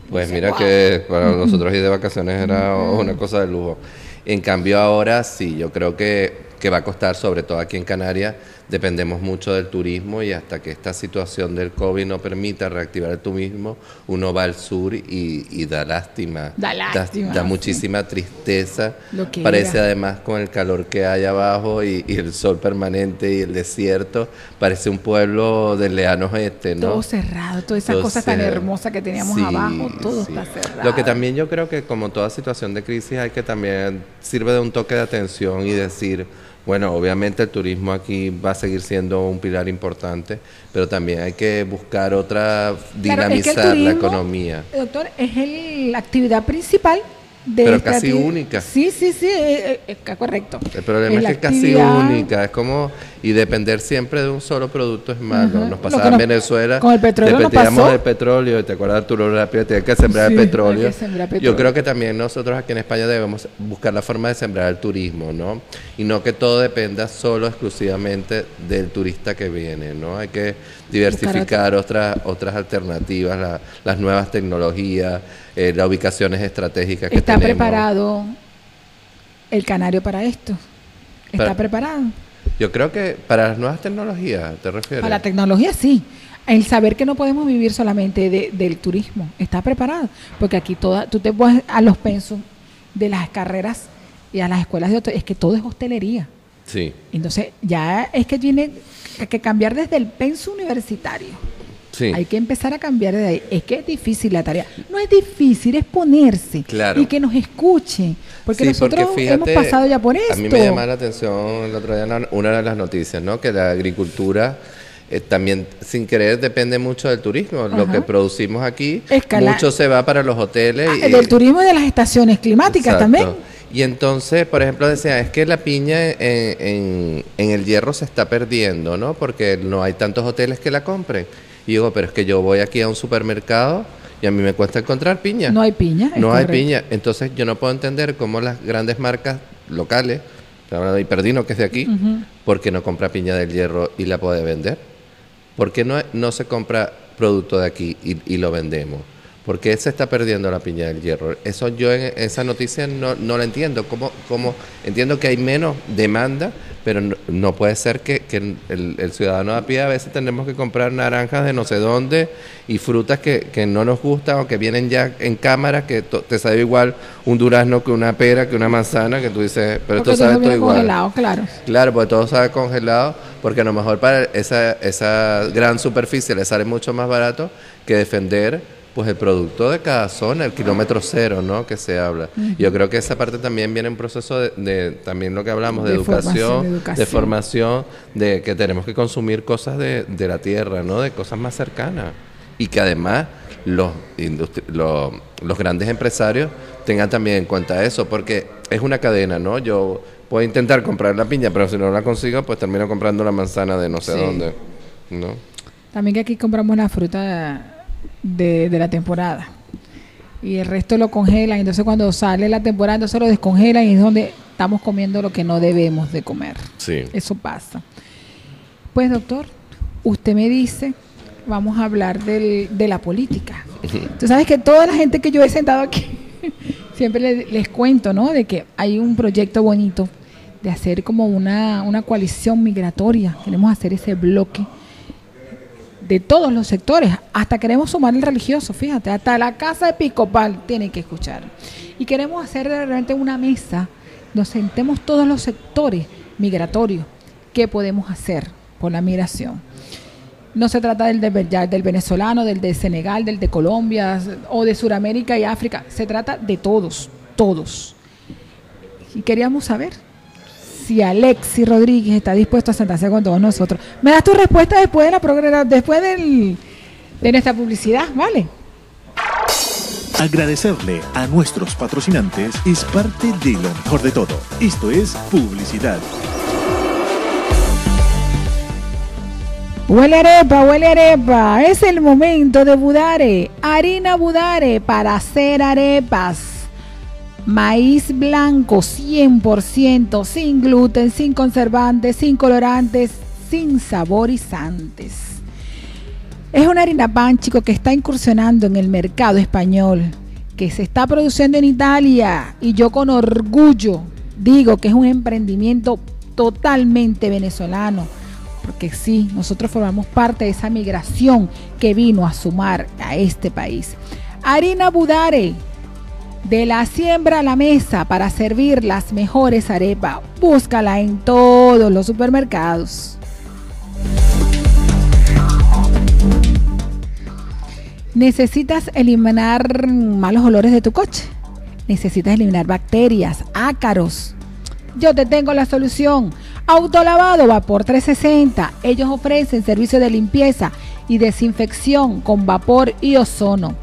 Pues mira que para nosotros ir de vacaciones era una cosa de lujo. En cambio ahora sí, yo creo que, que va a costar, sobre todo aquí en Canarias, dependemos mucho del turismo y hasta que esta situación del COVID no permita reactivar el turismo, uno va al sur y, y da lástima. Da lástima, Da, muchísima tristeza. Lo que Parece era. además con el calor que hay abajo y, y el sol permanente y el desierto, parece un pueblo del lejano oeste, ¿no? Todo cerrado, todas esas Todo cosas tan cerrado. hermosas que teníamos Sí, abajo, todo sí. está cerrado. Lo que también yo creo que como toda situación de crisis hay que también sirve de un toque de atención y decir, bueno, obviamente el turismo aquí va a seguir siendo un pilar importante, pero también hay que buscar otra Claro, es que el dinamizar la economía. Doctor, es el- la actividad principal de Pero casi única. Sí, sí, sí, eh, eh, es correcto. El problema es, la que es casi única, es como, y depender siempre de un solo producto es malo. Ajá. Nos pasaba en Venezuela, con el petróleo dependíamos pasó. del petróleo, te acuerdas Arturo Rápido, tenía que sembrar Sí, el petróleo. que sembrar petróleo. Yo creo que también nosotros aquí en España debemos buscar la forma de sembrar el turismo, ¿no? Y no que todo dependa solo exclusivamente del turista que viene, ¿no? Hay que diversificar otras otras alternativas, la- las nuevas tecnologías, eh, las ubicaciones estratégicas que ¿Está tenemos. preparado el canario para esto? ¿Está Para- preparado? Yo creo que para las nuevas tecnologías, ¿te refieres? Para la tecnología sí. El saber que no podemos vivir solamente de- del turismo. ¿Está preparado? Porque aquí toda, tú te vas a los pensos de las carreras y a las escuelas de hotel, es que todo es hostelería. Sí, Entonces ya es que tiene que cambiar desde el penso universitario. Sí. Hay que empezar a cambiar de ahí. Es que es difícil la tarea. No es difícil, es ponerse Claro. y que nos escuchen. Porque Sí, nosotros fíjate, hemos pasado ya por esto. A mí me llama la atención el otro día una de las noticias, ¿no? Que la agricultura eh, también, sin querer, depende mucho del turismo. Lo que producimos aquí, Escala- mucho se va para los hoteles. Ah, y- del turismo y de las estaciones climáticas Exacto. también. Y entonces, por ejemplo, decía, es que la piña en, en- en el hierro se está perdiendo, ¿no? Porque no hay tantos hoteles que la compren. Y digo, pero es que yo voy aquí a un supermercado y a mí me cuesta encontrar piña. No hay piña. No hay piña. Entonces yo no puedo entender cómo las grandes marcas locales, hablando de Hiperdino, que es de aquí, Ujú. ¿por qué no compra piña del hierro y la puede vender? ¿Por qué no, no se compra producto de aquí y, y lo vendemos? ¿Por qué se está perdiendo la piña del hierro? Eso yo en esa noticia no, no la entiendo. ¿Cómo, cómo? Entiendo que hay menos demanda, pero no, no puede ser que, que el, el ciudadano a pie a veces tenemos que comprar naranjas de no sé dónde y frutas que, que no nos gustan o que vienen ya en cámara, que to- te sabe igual un durazno que una pera, que una manzana, que tú dices, pero Porque esto sabe todo igual. congelado, claro. Claro, porque todo sabe congelado, porque a lo mejor para esa, esa gran superficie le sale mucho más barato que defender pues el producto de cada zona, el kilómetro cero, ¿no? Que se habla. Yo creo que esa parte también viene en proceso de, de también lo que hablamos, de, educación, de de, educación. formación, de que tenemos que consumir cosas de, de la tierra, ¿no? De cosas más cercanas. Y que además los, los, los grandes empresarios tengan también en cuenta eso, porque es una cadena, ¿no? Yo puedo intentar comprar la piña, pero si no la consigo, pues termino comprando la manzana de no sé Sí. dónde, ¿no? También que aquí compramos la fruta de, de la temporada. Y el resto lo congelan. Entonces cuando sale la temporada, entonces lo descongelan y es donde estamos comiendo lo que no debemos de comer. Sí. Eso pasa. Pues doctor, usted me dice, vamos a hablar del- de la política. Tú sabes que toda la gente que yo he sentado aquí, siempre le- les, cuento, ¿no? De que hay un proyecto bonito de hacer como una, una coalición migratoria. Queremos hacer ese bloque de todos los sectores. Hasta queremos sumar el religioso, fíjate, hasta la casa episcopal tienen que escuchar. Y queremos hacer realmente una mesa, nos sentemos todos los sectores migratorios qué podemos hacer por la migración. No se trata del, de- del venezolano, del de Senegal, del de Colombia o de Sudamérica y África. Se trata de todos, todos. Y queríamos saber si Alexi Rodríguez está dispuesto a sentarse con todos nosotros. Me das tu respuesta después de la programa, después del, de nuestra publicidad, ¿vale? Agradecerle a nuestros patrocinantes es parte de lo mejor de todo. Esto es publicidad. Huele arepa, huele arepa. Es el momento de Budare. Harina Budare para hacer arepas. Maíz blanco 100%, sin gluten, sin conservantes, sin colorantes, sin saborizantes. Es una harina pan, chico, que está incursionando en el mercado español, que se está produciendo en Italia y yo con orgullo digo que es un emprendimiento totalmente venezolano, porque sí, nosotros formamos parte de esa migración que vino a sumar a este país. Harina Budare, de la siembra a la mesa para servir las mejores arepas. Búscala en todos los supermercados. Necesitas eliminar malos olores de tu coche. Necesitas eliminar bacterias, ácaros. Yo te tengo la solución. Autolavado Vapor 360. Ellos ofrecen servicio de limpieza y desinfección con vapor y ozono.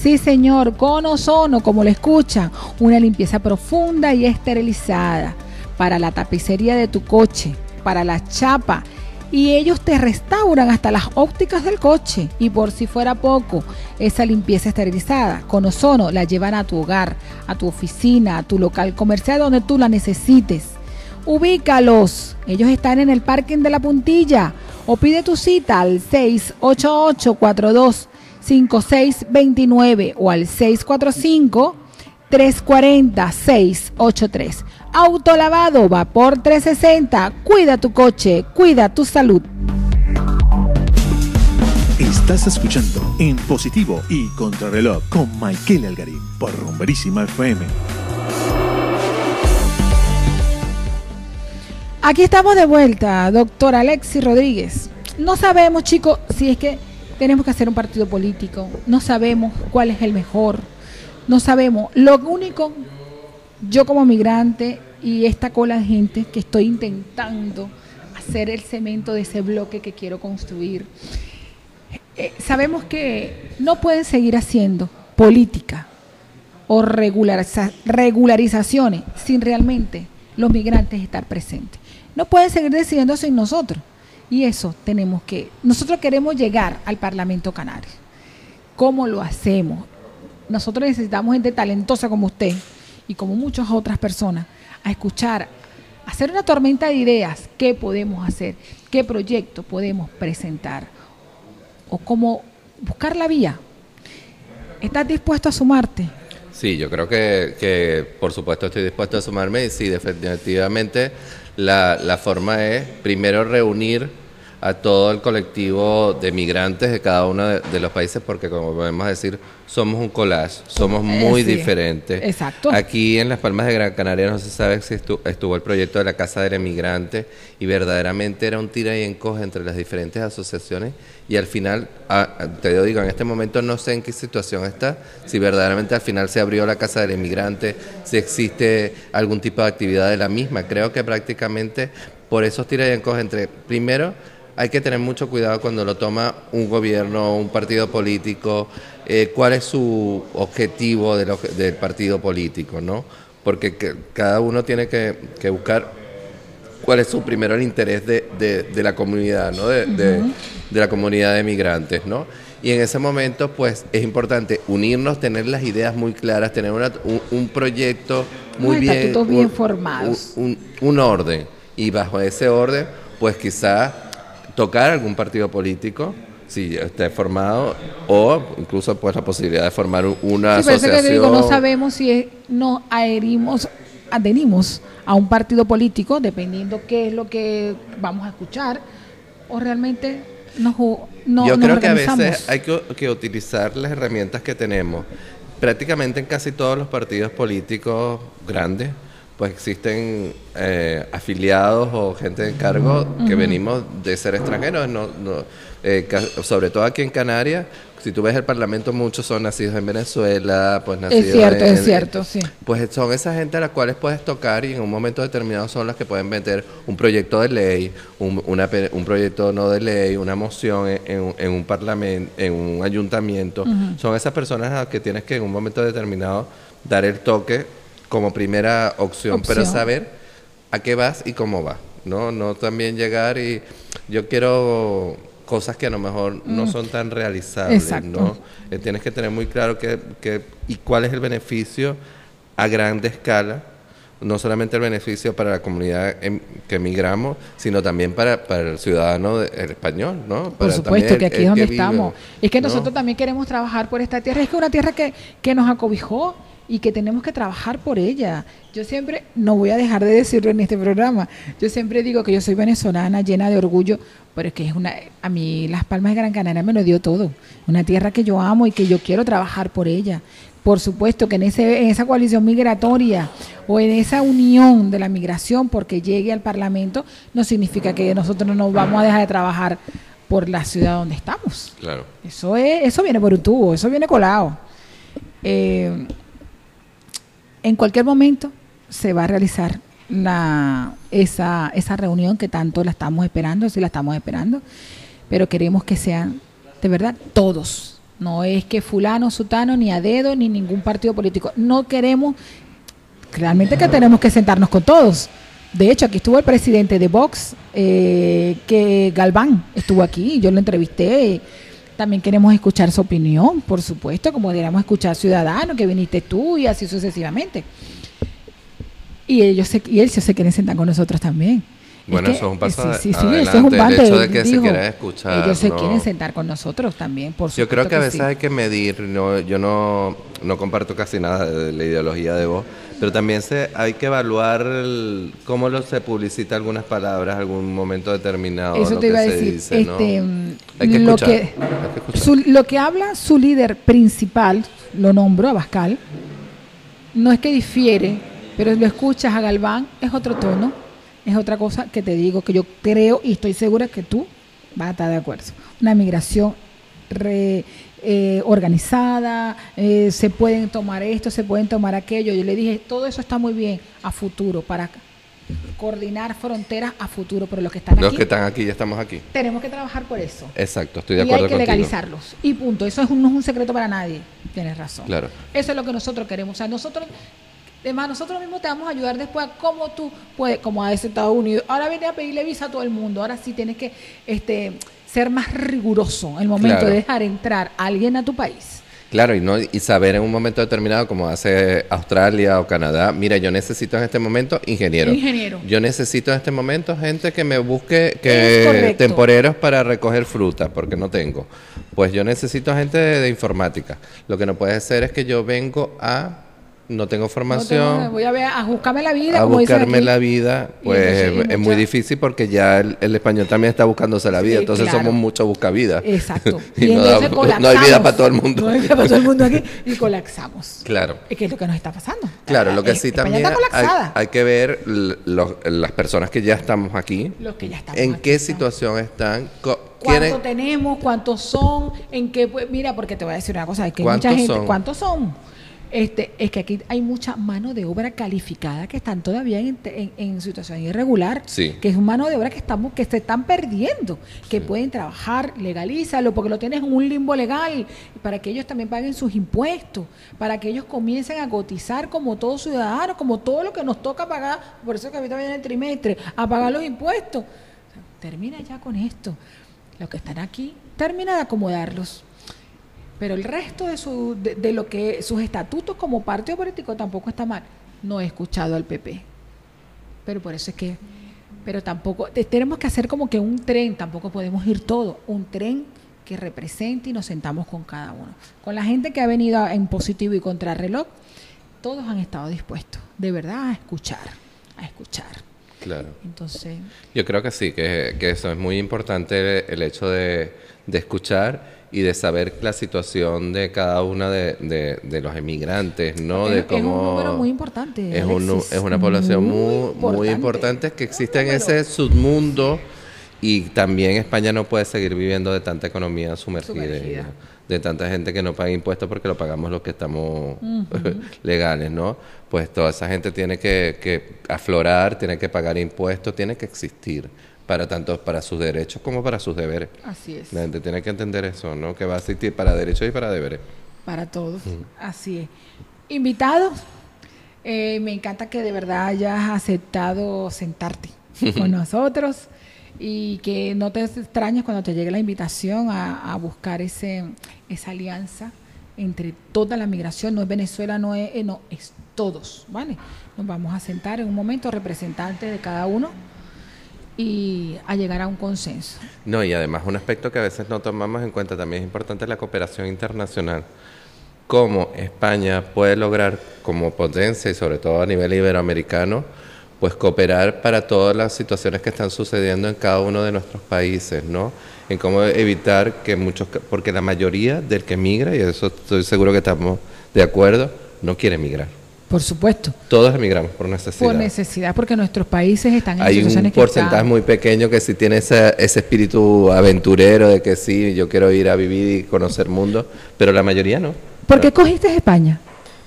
Sí, señor, con ozono, como lo escuchan, una limpieza profunda y esterilizada para la tapicería de tu coche, para la chapa. Y ellos te restauran hasta las ópticas del coche. Y por si fuera poco, esa limpieza esterilizada con ozono la llevan a tu hogar, a tu oficina, a tu local comercial donde tú la necesites. Ubícalos. Ellos están en el parking de la puntilla. O pide tu cita al 688 42 5629 o al 645 340 683. Autolavado Vapor 360. Cuida tu coche, cuida tu salud. Estás escuchando En Positivo y Contrarreloj con Michael Algarín por Rumberísima FM. Aquí estamos de vuelta, doctor Alexis Rodríguez. No sabemos, chicos, si es que tenemos que hacer un partido político. No sabemos cuál es el mejor. No sabemos. Lo único, yo como migrante y esta cola de gente que estoy intentando hacer el cemento de ese bloque que quiero construir, eh, sabemos que no pueden seguir haciendo política o regulariza- regularizaciones sin realmente los migrantes estar presentes. No pueden seguir decidiendo sin nosotros. Y eso tenemos que, nosotros queremos llegar al Parlamento Canario. ¿Cómo lo hacemos? Nosotros necesitamos gente talentosa como usted y como muchas otras personas a escuchar, hacer una tormenta de ideas, qué podemos hacer, qué proyecto podemos presentar o cómo buscar la vía. ¿Estás dispuesto a sumarte? Sí, yo creo que, que, por supuesto estoy dispuesto a sumarme y sí, definitivamente la, la forma es primero reunir a todo el colectivo de migrantes de cada uno de, de los países porque como podemos decir somos un collage, somos muy Eh, sí. diferentes. Exacto. Aquí en Las Palmas de Gran Canaria no se sabe si estu- estuvo el proyecto de la Casa del Emigrante y verdaderamente era un tira y encoge entre las diferentes asociaciones y al final, ah, te digo, en este momento no sé en qué situación está, si verdaderamente al final se abrió la Casa del Emigrante, si existe algún tipo de actividad de la misma. Creo que prácticamente por esos tira y encoge entre, primero, hay que tener mucho cuidado cuando lo toma un gobierno, un partido político, eh, cuál es su objetivo del partido político, ¿no? Porque que- cada uno tiene que, que buscar cuál es su primero el interés de, de- de la comunidad, ¿no? De, de- de la comunidad de migrantes, ¿no? Y en ese momento, pues, es importante unirnos, tener las ideas muy claras, tener una- un, un proyecto muy Unos bien... estatutos bien un- formados. Un, un orden. Y bajo ese orden, pues quizá tocar algún partido político, si esté formado, o incluso pues la posibilidad de formar un- una Sí, eso que te asociación. digo, no sabemos si es- nos adherimos, adherimos a un partido político, dependiendo qué es lo que vamos a escuchar, o realmente nos, no, Yo nos creo que a veces hay que, que utilizar las herramientas que tenemos. Prácticamente en casi todos los partidos políticos grandes, pues existen eh, afiliados o gente de cargo que venimos de ser extranjeros, no, no, eh, sobre todo aquí en Canarias. Si tú ves el Parlamento, muchos son nacidos en Venezuela, pues nacidos Es cierto, en- es cierto, sí. Pues son esa gente a la cuales puedes tocar y en un momento determinado son las que pueden meter un proyecto de ley, un, una un proyecto no de ley, una moción en, en en un parlamento, en un ayuntamiento. Son esas personas a las que tienes que en un momento determinado dar el toque como primera opción, pero saber a qué vas y cómo vas. No, no también llegar y yo quiero cosas que a lo mejor no son tan realizables, Exacto. ¿no? Eh, tienes que tener muy claro que, que- y cuál es el beneficio a grande escala, no solamente el beneficio para la comunidad em- que emigramos, sino también para, para el ciudadano de- el español, ¿no? Por supuesto, que aquí es donde que vive, estamos. Es que ¿no? nosotros también queremos trabajar por esta tierra. Es que es una tierra que, que nos acobijó y que tenemos que trabajar por ella. Yo siempre, no voy a dejar de decirlo en este programa, yo siempre digo que yo soy venezolana, llena de orgullo, pero es que es una, a mí Las Palmas de Gran Canaria me lo dio todo. Una tierra que yo amo y que yo quiero trabajar por ella. Por supuesto que en, ese, en esa coalición migratoria o en esa unión de la migración porque llegue al Parlamento, no significa que nosotros no vamos a dejar de trabajar por la ciudad donde estamos. Claro. Eso es, eso viene por un tubo, eso viene colado. Eh, en cualquier momento se va a realizar esa reunión que tanto la estamos esperando, sí la estamos esperando, pero queremos que sean de verdad todos. No es que fulano, sutano, ni a dedo, ni ningún partido político. No queremos, realmente que tenemos que sentarnos con todos. De hecho, aquí estuvo el presidente de Vox, eh, que Galván estuvo aquí, yo lo entrevisté. También queremos escuchar su opinión, por supuesto, como queremos escuchar Ciudadano, que viniste tú y así sucesivamente. Y ellos se, y él se quieren sentar con nosotros también. Bueno, que- eso es un paso sí, sí, sí, adelante, eso es un el hecho de que se quiera escuchar, Ellos se ¿no? quieren sentar con nosotros también, por supuesto. Yo creo que a veces sí. hay que medir, no, yo no, no comparto casi nada de la ideología de vos, pero también se, hay que evaluar el- cómo lo, se publicita algunas palabras en algún momento determinado. Eso lo te que iba a decir. este, mm, Hay que lo, escuchar, que, hay que escuchar. su- lo que habla su líder principal, lo nombro a Bascal, no es que difiere, pero lo escuchas a Galván, es otro tono, es otra cosa que te digo, que yo creo y estoy segura que tú vas a estar de acuerdo. Una migración re- eh, organizada, eh, se pueden tomar esto, se pueden tomar aquello. Yo le dije, todo eso está muy bien a futuro, para coordinar fronteras a futuro, pero los que están Los aquí que están aquí ya estamos aquí. tenemos que trabajar por eso. Exacto, estoy de y acuerdo hay que contigo. legalizarlos. Y punto. Eso es un- no es un secreto para nadie. Tienes razón. Claro. Eso es lo que nosotros queremos. O sea, nosotros, además, nosotros mismos te vamos a ayudar después a cómo tú puedes, como a ese Estados Unidos. Ahora viene a pedirle visa a todo el mundo. Ahora sí tienes que este, ser más riguroso en el momento Claro. de dejar entrar a alguien a tu país. Claro, y, no, y saber en un momento determinado, como hace Australia o Canadá, mira, yo necesito en este momento ingeniero. Ingeniero. Yo necesito en este momento gente que me busque que temporeros para recoger fruta, porque no tengo. Pues yo necesito gente de, de informática. Lo que no puede ser es que yo vengo a, no tengo No formación, tengo- voy a ver, a buscarme la vida. a como buscarme la vida, Y pues es muy difícil porque ya el, el español también está buscándose la vida, Sí, entonces claro. somos muchos buscavidas. Exacto. y no, entonces da- no hay vida para todo el mundo. No hay vida para todo el mundo aquí. Y colapsamos. Claro. Es que es lo que nos está pasando. Claro, lo que sí también está hay, hay que ver los- las personas que ya estamos aquí, Los que ya estamos en aquí, qué ¿no? situación están, ¿Cuánto quieren- tenemos? ¿Cuántos son? ¿En qué? pues, Mira, porque te voy a decir una cosa, es que hay ¿Cuántos mucha gente, son? ¿cuántos son? Este, es que aquí hay mucha mano de obra calificada que están todavía en, en- en situación irregular, Sí. que es mano de obra que estamos, que se están perdiendo, que pueden trabajar, legalízalo, porque lo tienes en un limbo legal, para que ellos también paguen sus impuestos, para que ellos comiencen a cotizar como todos ciudadanos, como todo lo que nos toca pagar, por eso que ahorita viene el trimestre, a pagar los impuestos. O sea, termina ya con esto. Los que están aquí, termina de acomodarlos. Pero el resto de, su, de, de lo que sus estatutos como partido político tampoco está mal. No he escuchado al PP. Pero por eso es que, pero tampoco, te- tenemos que hacer como que un tren, tampoco podemos ir todo, un tren que represente y nos sentamos con cada uno. Con la gente que ha venido en positivo y contrarreloj, todos han estado dispuestos, de verdad, a escuchar, a escuchar. Claro. Entonces, Yo creo que sí, que, que eso es muy importante el hecho de, de escuchar y de saber la situación de cada una de, de- de los emigrantes, ¿no? Es- de es un cómo número muy importante, Es, un es una población muy muy, muy importante. que existe en ese submundo y también España no puede seguir viviendo de tanta economía sumergida, Sumergida. de tanta gente que no paga impuestos porque lo pagamos los que estamos legales, ¿no? Pues toda esa gente tiene que, que aflorar, tiene que pagar impuestos, tiene que existir para tanto para sus derechos como para sus deberes. así es. La gente tiene que entender eso, ¿no? Que va a existir para derechos y para deberes. Para todos. Así es. Invitados, eh, me encanta que de verdad hayas aceptado sentarte con nosotros y que no te extrañes cuando te llegue la invitación a, a buscar ese, esa alianza entre toda la migración. No es Venezuela, no es, eh, no, es todos, ¿vale? Nos vamos a sentar en un momento representantes de cada uno y a llegar a un consenso. No, y además un aspecto que a veces no tomamos en cuenta también es importante la cooperación internacional. Cómo España puede lograr como potencia y sobre todo a nivel iberoamericano, pues cooperar para todas las situaciones que están sucediendo en cada uno de nuestros países, ¿no? En cómo evitar que muchos, porque la mayoría del que migra, y eso estoy seguro que estamos de acuerdo, no quiere migrar. Por supuesto. Todos emigramos por necesidad. Por necesidad, porque nuestros países están en Hay un porcentaje están- muy pequeño que sí tiene ese, ese espíritu aventurero de que sí, yo quiero ir a vivir y conocer mundo, pero la mayoría no. ¿Por qué cogiste España?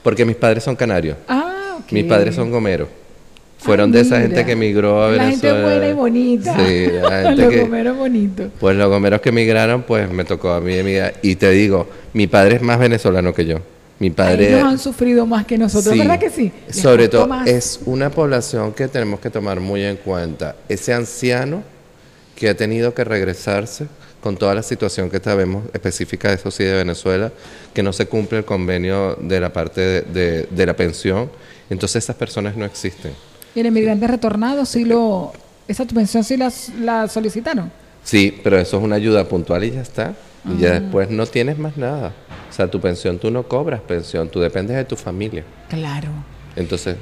Porque mis padres son canarios, Ah, ok. mis padres son gomeros. Fueron Ah, de esa gente que emigró a La Venezuela. gente buena y bonita. Sí, la gente Los gomeros bonitos. Pues los gomeros que emigraron, pues me tocó a mí emigrar. Y te digo, mi padre es más venezolano que yo. Mi padre... Ellos han sufrido más que nosotros, Sí. ¿verdad que sí? Les Sobre todo, más. es una población que tenemos que tomar muy en cuenta. Ese anciano que ha tenido que regresarse con toda la situación que sabemos específica de eso sí de Venezuela, que no se cumple el convenio de la parte de, de- de la pensión, entonces esas personas no existen. Y el inmigrante retornado, sí lo... ¿Esa tu pensión sí la, la solicitaron? Sí, pero eso es una ayuda puntual y ya está. Y ya Ah. después no tienes más nada. O sea, tu pensión tú no cobras pensión, tú dependes de tu familia. Claro. Entonces,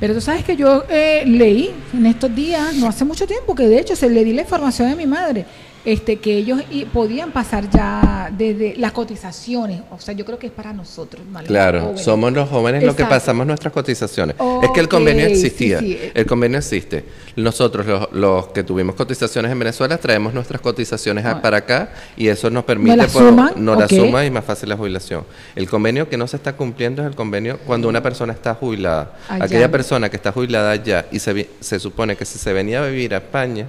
Pero tú sabes que yo eh, leí en estos días, no hace mucho tiempo, que de hecho se le di la información a mi madre, este, que ellos i- podían pasar ya desde las cotizaciones. O sea, yo creo que es para nosotros. Claro, somos los jóvenes los que pasamos nuestras cotizaciones. es que el convenio existía, sí. el convenio existe. Nosotros, los, los que tuvimos cotizaciones en Venezuela, traemos nuestras cotizaciones a- Ah. para acá y eso nos permite las por- suman? nos la Ok. suma y más fácil la jubilación. El convenio que no se está cumpliendo es el convenio cuando una persona está jubilada. Allá. Aquella persona que está jubilada allá y se, se supone que si se venía a vivir a España,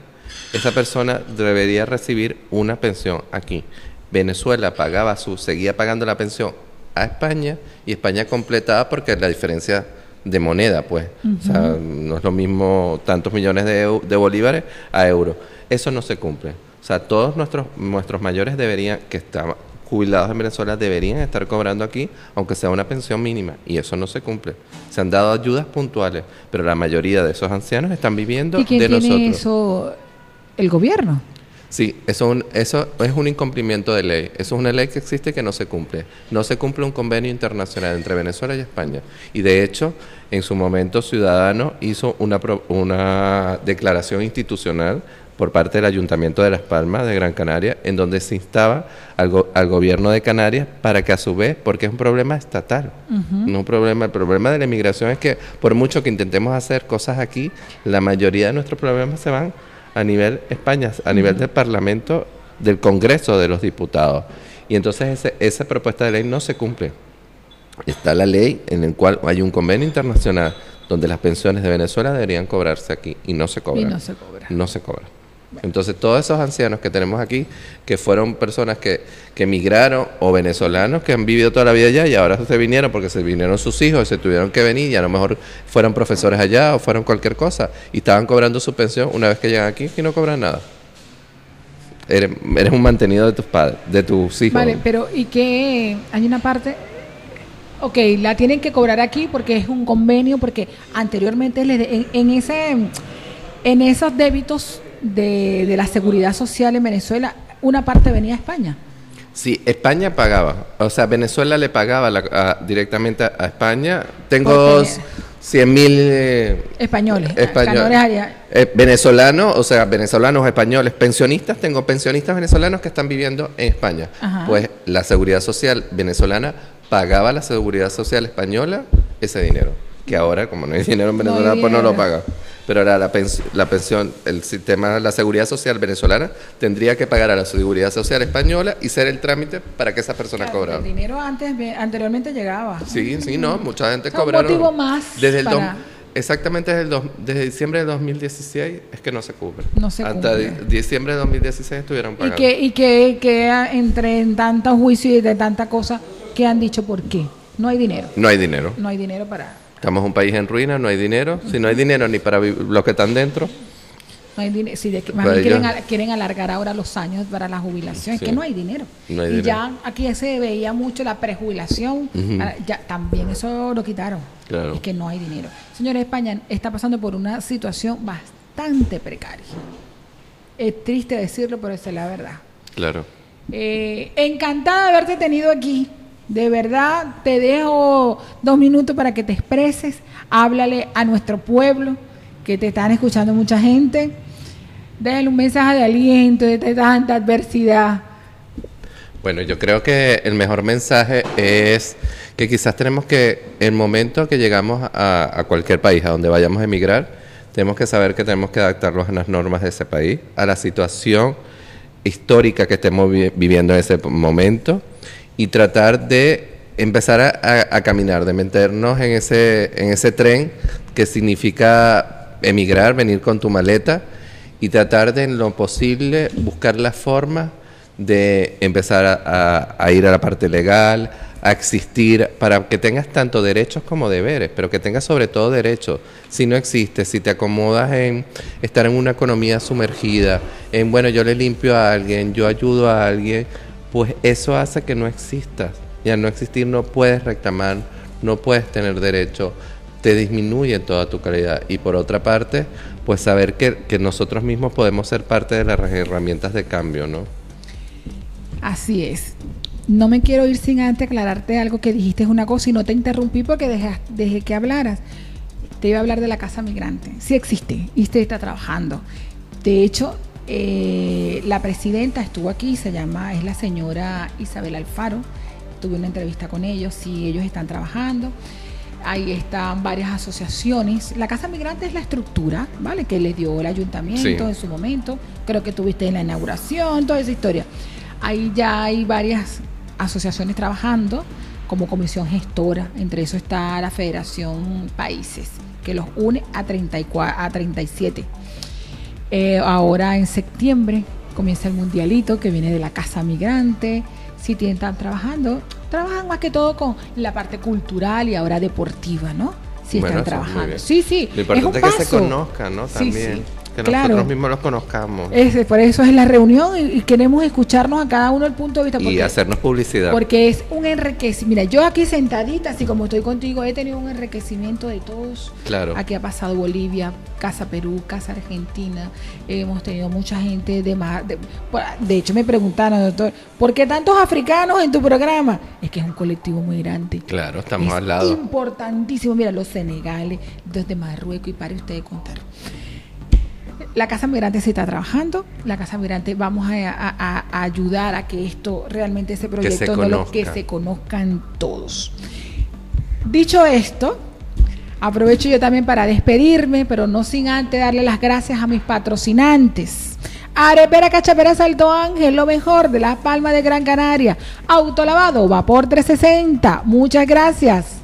esa persona debería recibir una pensión aquí. Venezuela pagaba su, seguía pagando la pensión a España y España completaba porque la diferencia de moneda, pues, o sea, no es lo mismo tantos millones de, de bolívares a euros. Eso no se cumple. O sea, todos nuestros nuestros mayores deberían que están jubilados en Venezuela deberían estar cobrando aquí, aunque sea una pensión mínima, y eso no se cumple. Se han dado ayudas puntuales, pero la mayoría de esos ancianos están viviendo ¿Y quién de tiene nosotros. eso? El gobierno. Sí, eso, es un- eso es un incumplimiento de ley. Eso es una ley que existe que no se cumple. No se cumple un convenio internacional entre Venezuela y España. Y de hecho, en su momento, Ciudadano hizo una, una declaración institucional por parte del Ayuntamiento de Las Palmas de Gran Canaria, en donde se instaba al, go- al gobierno de Canarias para que a su vez, porque es un problema estatal, no un problema, el problema de la inmigración es que por mucho que intentemos hacer cosas aquí, la mayoría de nuestros problemas se van a nivel España, a nivel del Parlamento, del Congreso de los Diputados. Y entonces ese- esa propuesta de ley no se cumple. Está la ley en la cual hay un convenio internacional donde las pensiones de Venezuela deberían cobrarse aquí y no se cobran. Y no se cobra. No se cobra. Entonces todos esos ancianos que tenemos aquí, que fueron personas que, que emigraron o venezolanos que han vivido toda la vida allá y ahora se vinieron porque se vinieron sus hijos y se tuvieron que venir y a lo mejor fueron profesores allá o fueron cualquier cosa y estaban cobrando su pensión una vez que llegan aquí y no cobran nada. Eres, un mantenido de tus padres, de tus hijos. Vale, pero ¿y qué? Hay una parte... Ok, la tienen que cobrar aquí porque es un convenio, porque anteriormente en, en ese en esos débitos de, de la seguridad social en Venezuela, una parte venía a España. Sí, España pagaba, o sea, Venezuela le pagaba la- a- directamente a, a España. Tengo, Porque- s- 100 mil eh, Españoles. españoles. Eh, venezolanos, o sea, venezolanos, españoles, pensionistas, tengo pensionistas venezolanos que están viviendo en España. Ajá. Pues la seguridad social venezolana pagaba la seguridad social española ese dinero. Que ahora, como no hay dinero en No Venezuela, pues no lo paga. Pero ahora la, pens- la pensión, el sistema, la seguridad social venezolana tendría que pagar a la seguridad social española y ser el trámite para que esa persona Claro. El dinero antes, anteriormente llegaba. Sí, sí, no, mucha gente O sea, un cobraron. motivo más Desde el dos- para- exactamente desde, el dos- desde diciembre de 2016 es que no se cubre. No se Hasta cumple. di- diciembre de 2016 estuvieron Y pagando. que, y que, que entre tantos juicios y de tanta cosa, que han dicho por qué? No hay dinero. No hay dinero. No hay dinero para... Estamos un país en ruina, no hay dinero. Si no hay dinero ni para los que están dentro, No hay dinero. Sí, de que- más Pues bien quieren, al- quieren alargar ahora los años para la jubilación. Sí. Es que no hay dinero. No hay y dinero. ya aquí se veía mucho la prejubilación. Ya también eso lo quitaron. Claro. Es que no hay dinero. Señores, España está pasando por una situación bastante precaria. Es triste decirlo, pero esa es la verdad. claro. Eh, encantada de haberte tenido aquí. De verdad, te dejo dos minutos para que te expreses. Háblale a nuestro pueblo, que te están escuchando mucha gente. Déjale un mensaje de aliento, de tanta adversidad. Bueno, yo creo que el mejor mensaje es que quizás tenemos que, el momento que llegamos a, cualquier país, a donde vayamos a emigrar, tenemos que saber que tenemos que adaptarnos a las normas de ese país, a la situación histórica que estemos vi- viviendo en ese momento y tratar de empezar a, caminar, de meternos en ese, en ese tren que significa emigrar, venir con tu maleta y tratar de en lo posible buscar la forma de empezar a, a- ir a la parte legal, a existir, para que tengas tanto derechos como deberes, pero que tengas sobre todo derechos. Si no existe, si te acomodas en estar en una economía sumergida, en, bueno, yo le limpio a alguien, yo ayudo a alguien, pues eso hace que no existas. Y al no existir no puedes reclamar, no puedes tener derecho, te disminuye toda tu calidad. Y por otra parte, pues saber que, nosotros mismos podemos ser parte de las herramientas de cambio, ¿no? Así es. No me quiero ir sin antes aclararte algo que dijiste una cosa y no te interrumpí porque dejé, dejé que hablaras. Te iba a hablar de la casa migrante. Sí existe y usted está trabajando. De hecho, eh, la presidenta estuvo aquí, se llama, es la señora Isabel Alfaro. Tuve una entrevista con ellos, sí, ellos están trabajando. Ahí están varias asociaciones. La Casa Migrante es la estructura, ¿vale? Que le dio el ayuntamiento Sí. en su momento. Creo que tuviste en la inauguración, toda esa historia. Ahí ya hay varias asociaciones trabajando como comisión gestora. Entre eso está la Federación Países, que los une a, 34, a 37. Eh, ahora en septiembre comienza el mundialito que viene de la Casa Migrante. Si tienen, están trabajando, trabajan más que todo con la parte cultural y ahora deportiva, ¿no? Si Bueno, están trabajando. Sí, sí. Lo importante es, un que se paso. conozcan, ¿no? Sí, También. sí. Que Claro. nosotros mismos los conozcamos. Ese, por eso es la reunión y, y queremos escucharnos a cada uno el punto de vista. y Porque, hacernos publicidad. porque es un enriquecimiento. Mira, yo aquí sentadita, así como estoy contigo, he tenido un enriquecimiento de todos. Claro. Aquí ha pasado Bolivia, Casa Perú, Casa Argentina. Hemos tenido mucha gente de más. De, hecho, me preguntaron, doctor, ¿por qué tantos africanos en tu programa? Es que es un colectivo muy grande. Claro, estamos Es al lado. Importantísimo. Mira, los senegales, los de Marruecos, y pare usted de contar. La Casa Migrante se está trabajando. La Casa Migrante vamos a, a- a- a ayudar a que esto realmente ese proyecto no lo que conozca. se conozcan todos. Dicho esto, aprovecho yo también para despedirme, pero no sin antes darle las gracias a mis patrocinantes. Arepera Cachapera Salto Ángel, lo mejor de Las Palmas de Gran Canaria. Autolavado, Vapor 360. Muchas gracias.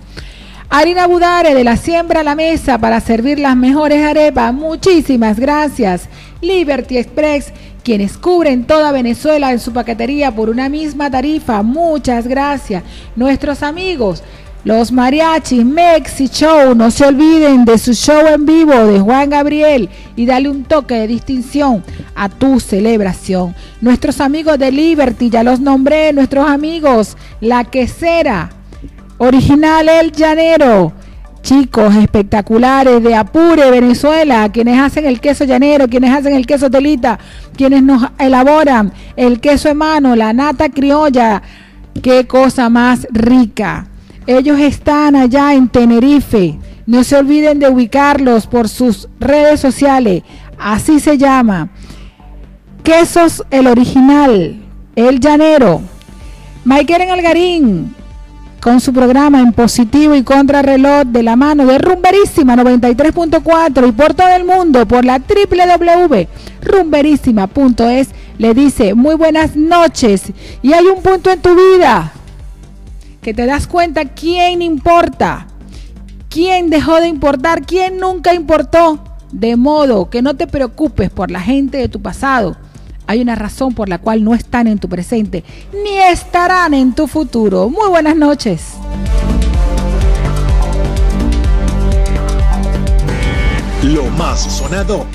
Harina Budare de la siembra a la mesa para servir las mejores arepas. Muchísimas gracias. Liberty Express, quienes cubren toda Venezuela en su paquetería por una misma tarifa. Muchas gracias. Nuestros amigos, los mariachis Mexi Show, no se olviden de su show en vivo de Juan Gabriel y dale un toque de distinción a tu celebración. Nuestros amigos de Liberty, ya los nombré, nuestros amigos, La Quesera. Original El Llanero. Chicos espectaculares de Apure, Venezuela, quienes hacen el queso llanero, quienes hacen el queso telita, quienes nos elaboran el queso de mano, la nata criolla. Qué cosa más rica. Ellos están allá en Tenerife. No se olviden de ubicarlos por sus redes sociales. Así se llama. Quesos El Original, El Llanero. Michael Algarín, con su programa en positivo y contrarreloj de la mano de Rumberísima 93.4 y por todo el mundo por la www.rumberísima.es le dice muy buenas noches y hay un punto en tu vida que te das cuenta quién importa, quién dejó de importar, quién nunca importó, de modo que no te preocupes por la gente de tu pasado hay una razón por la cual no están en tu presente ni estarán en tu futuro. Muy buenas noches. Lo más sonado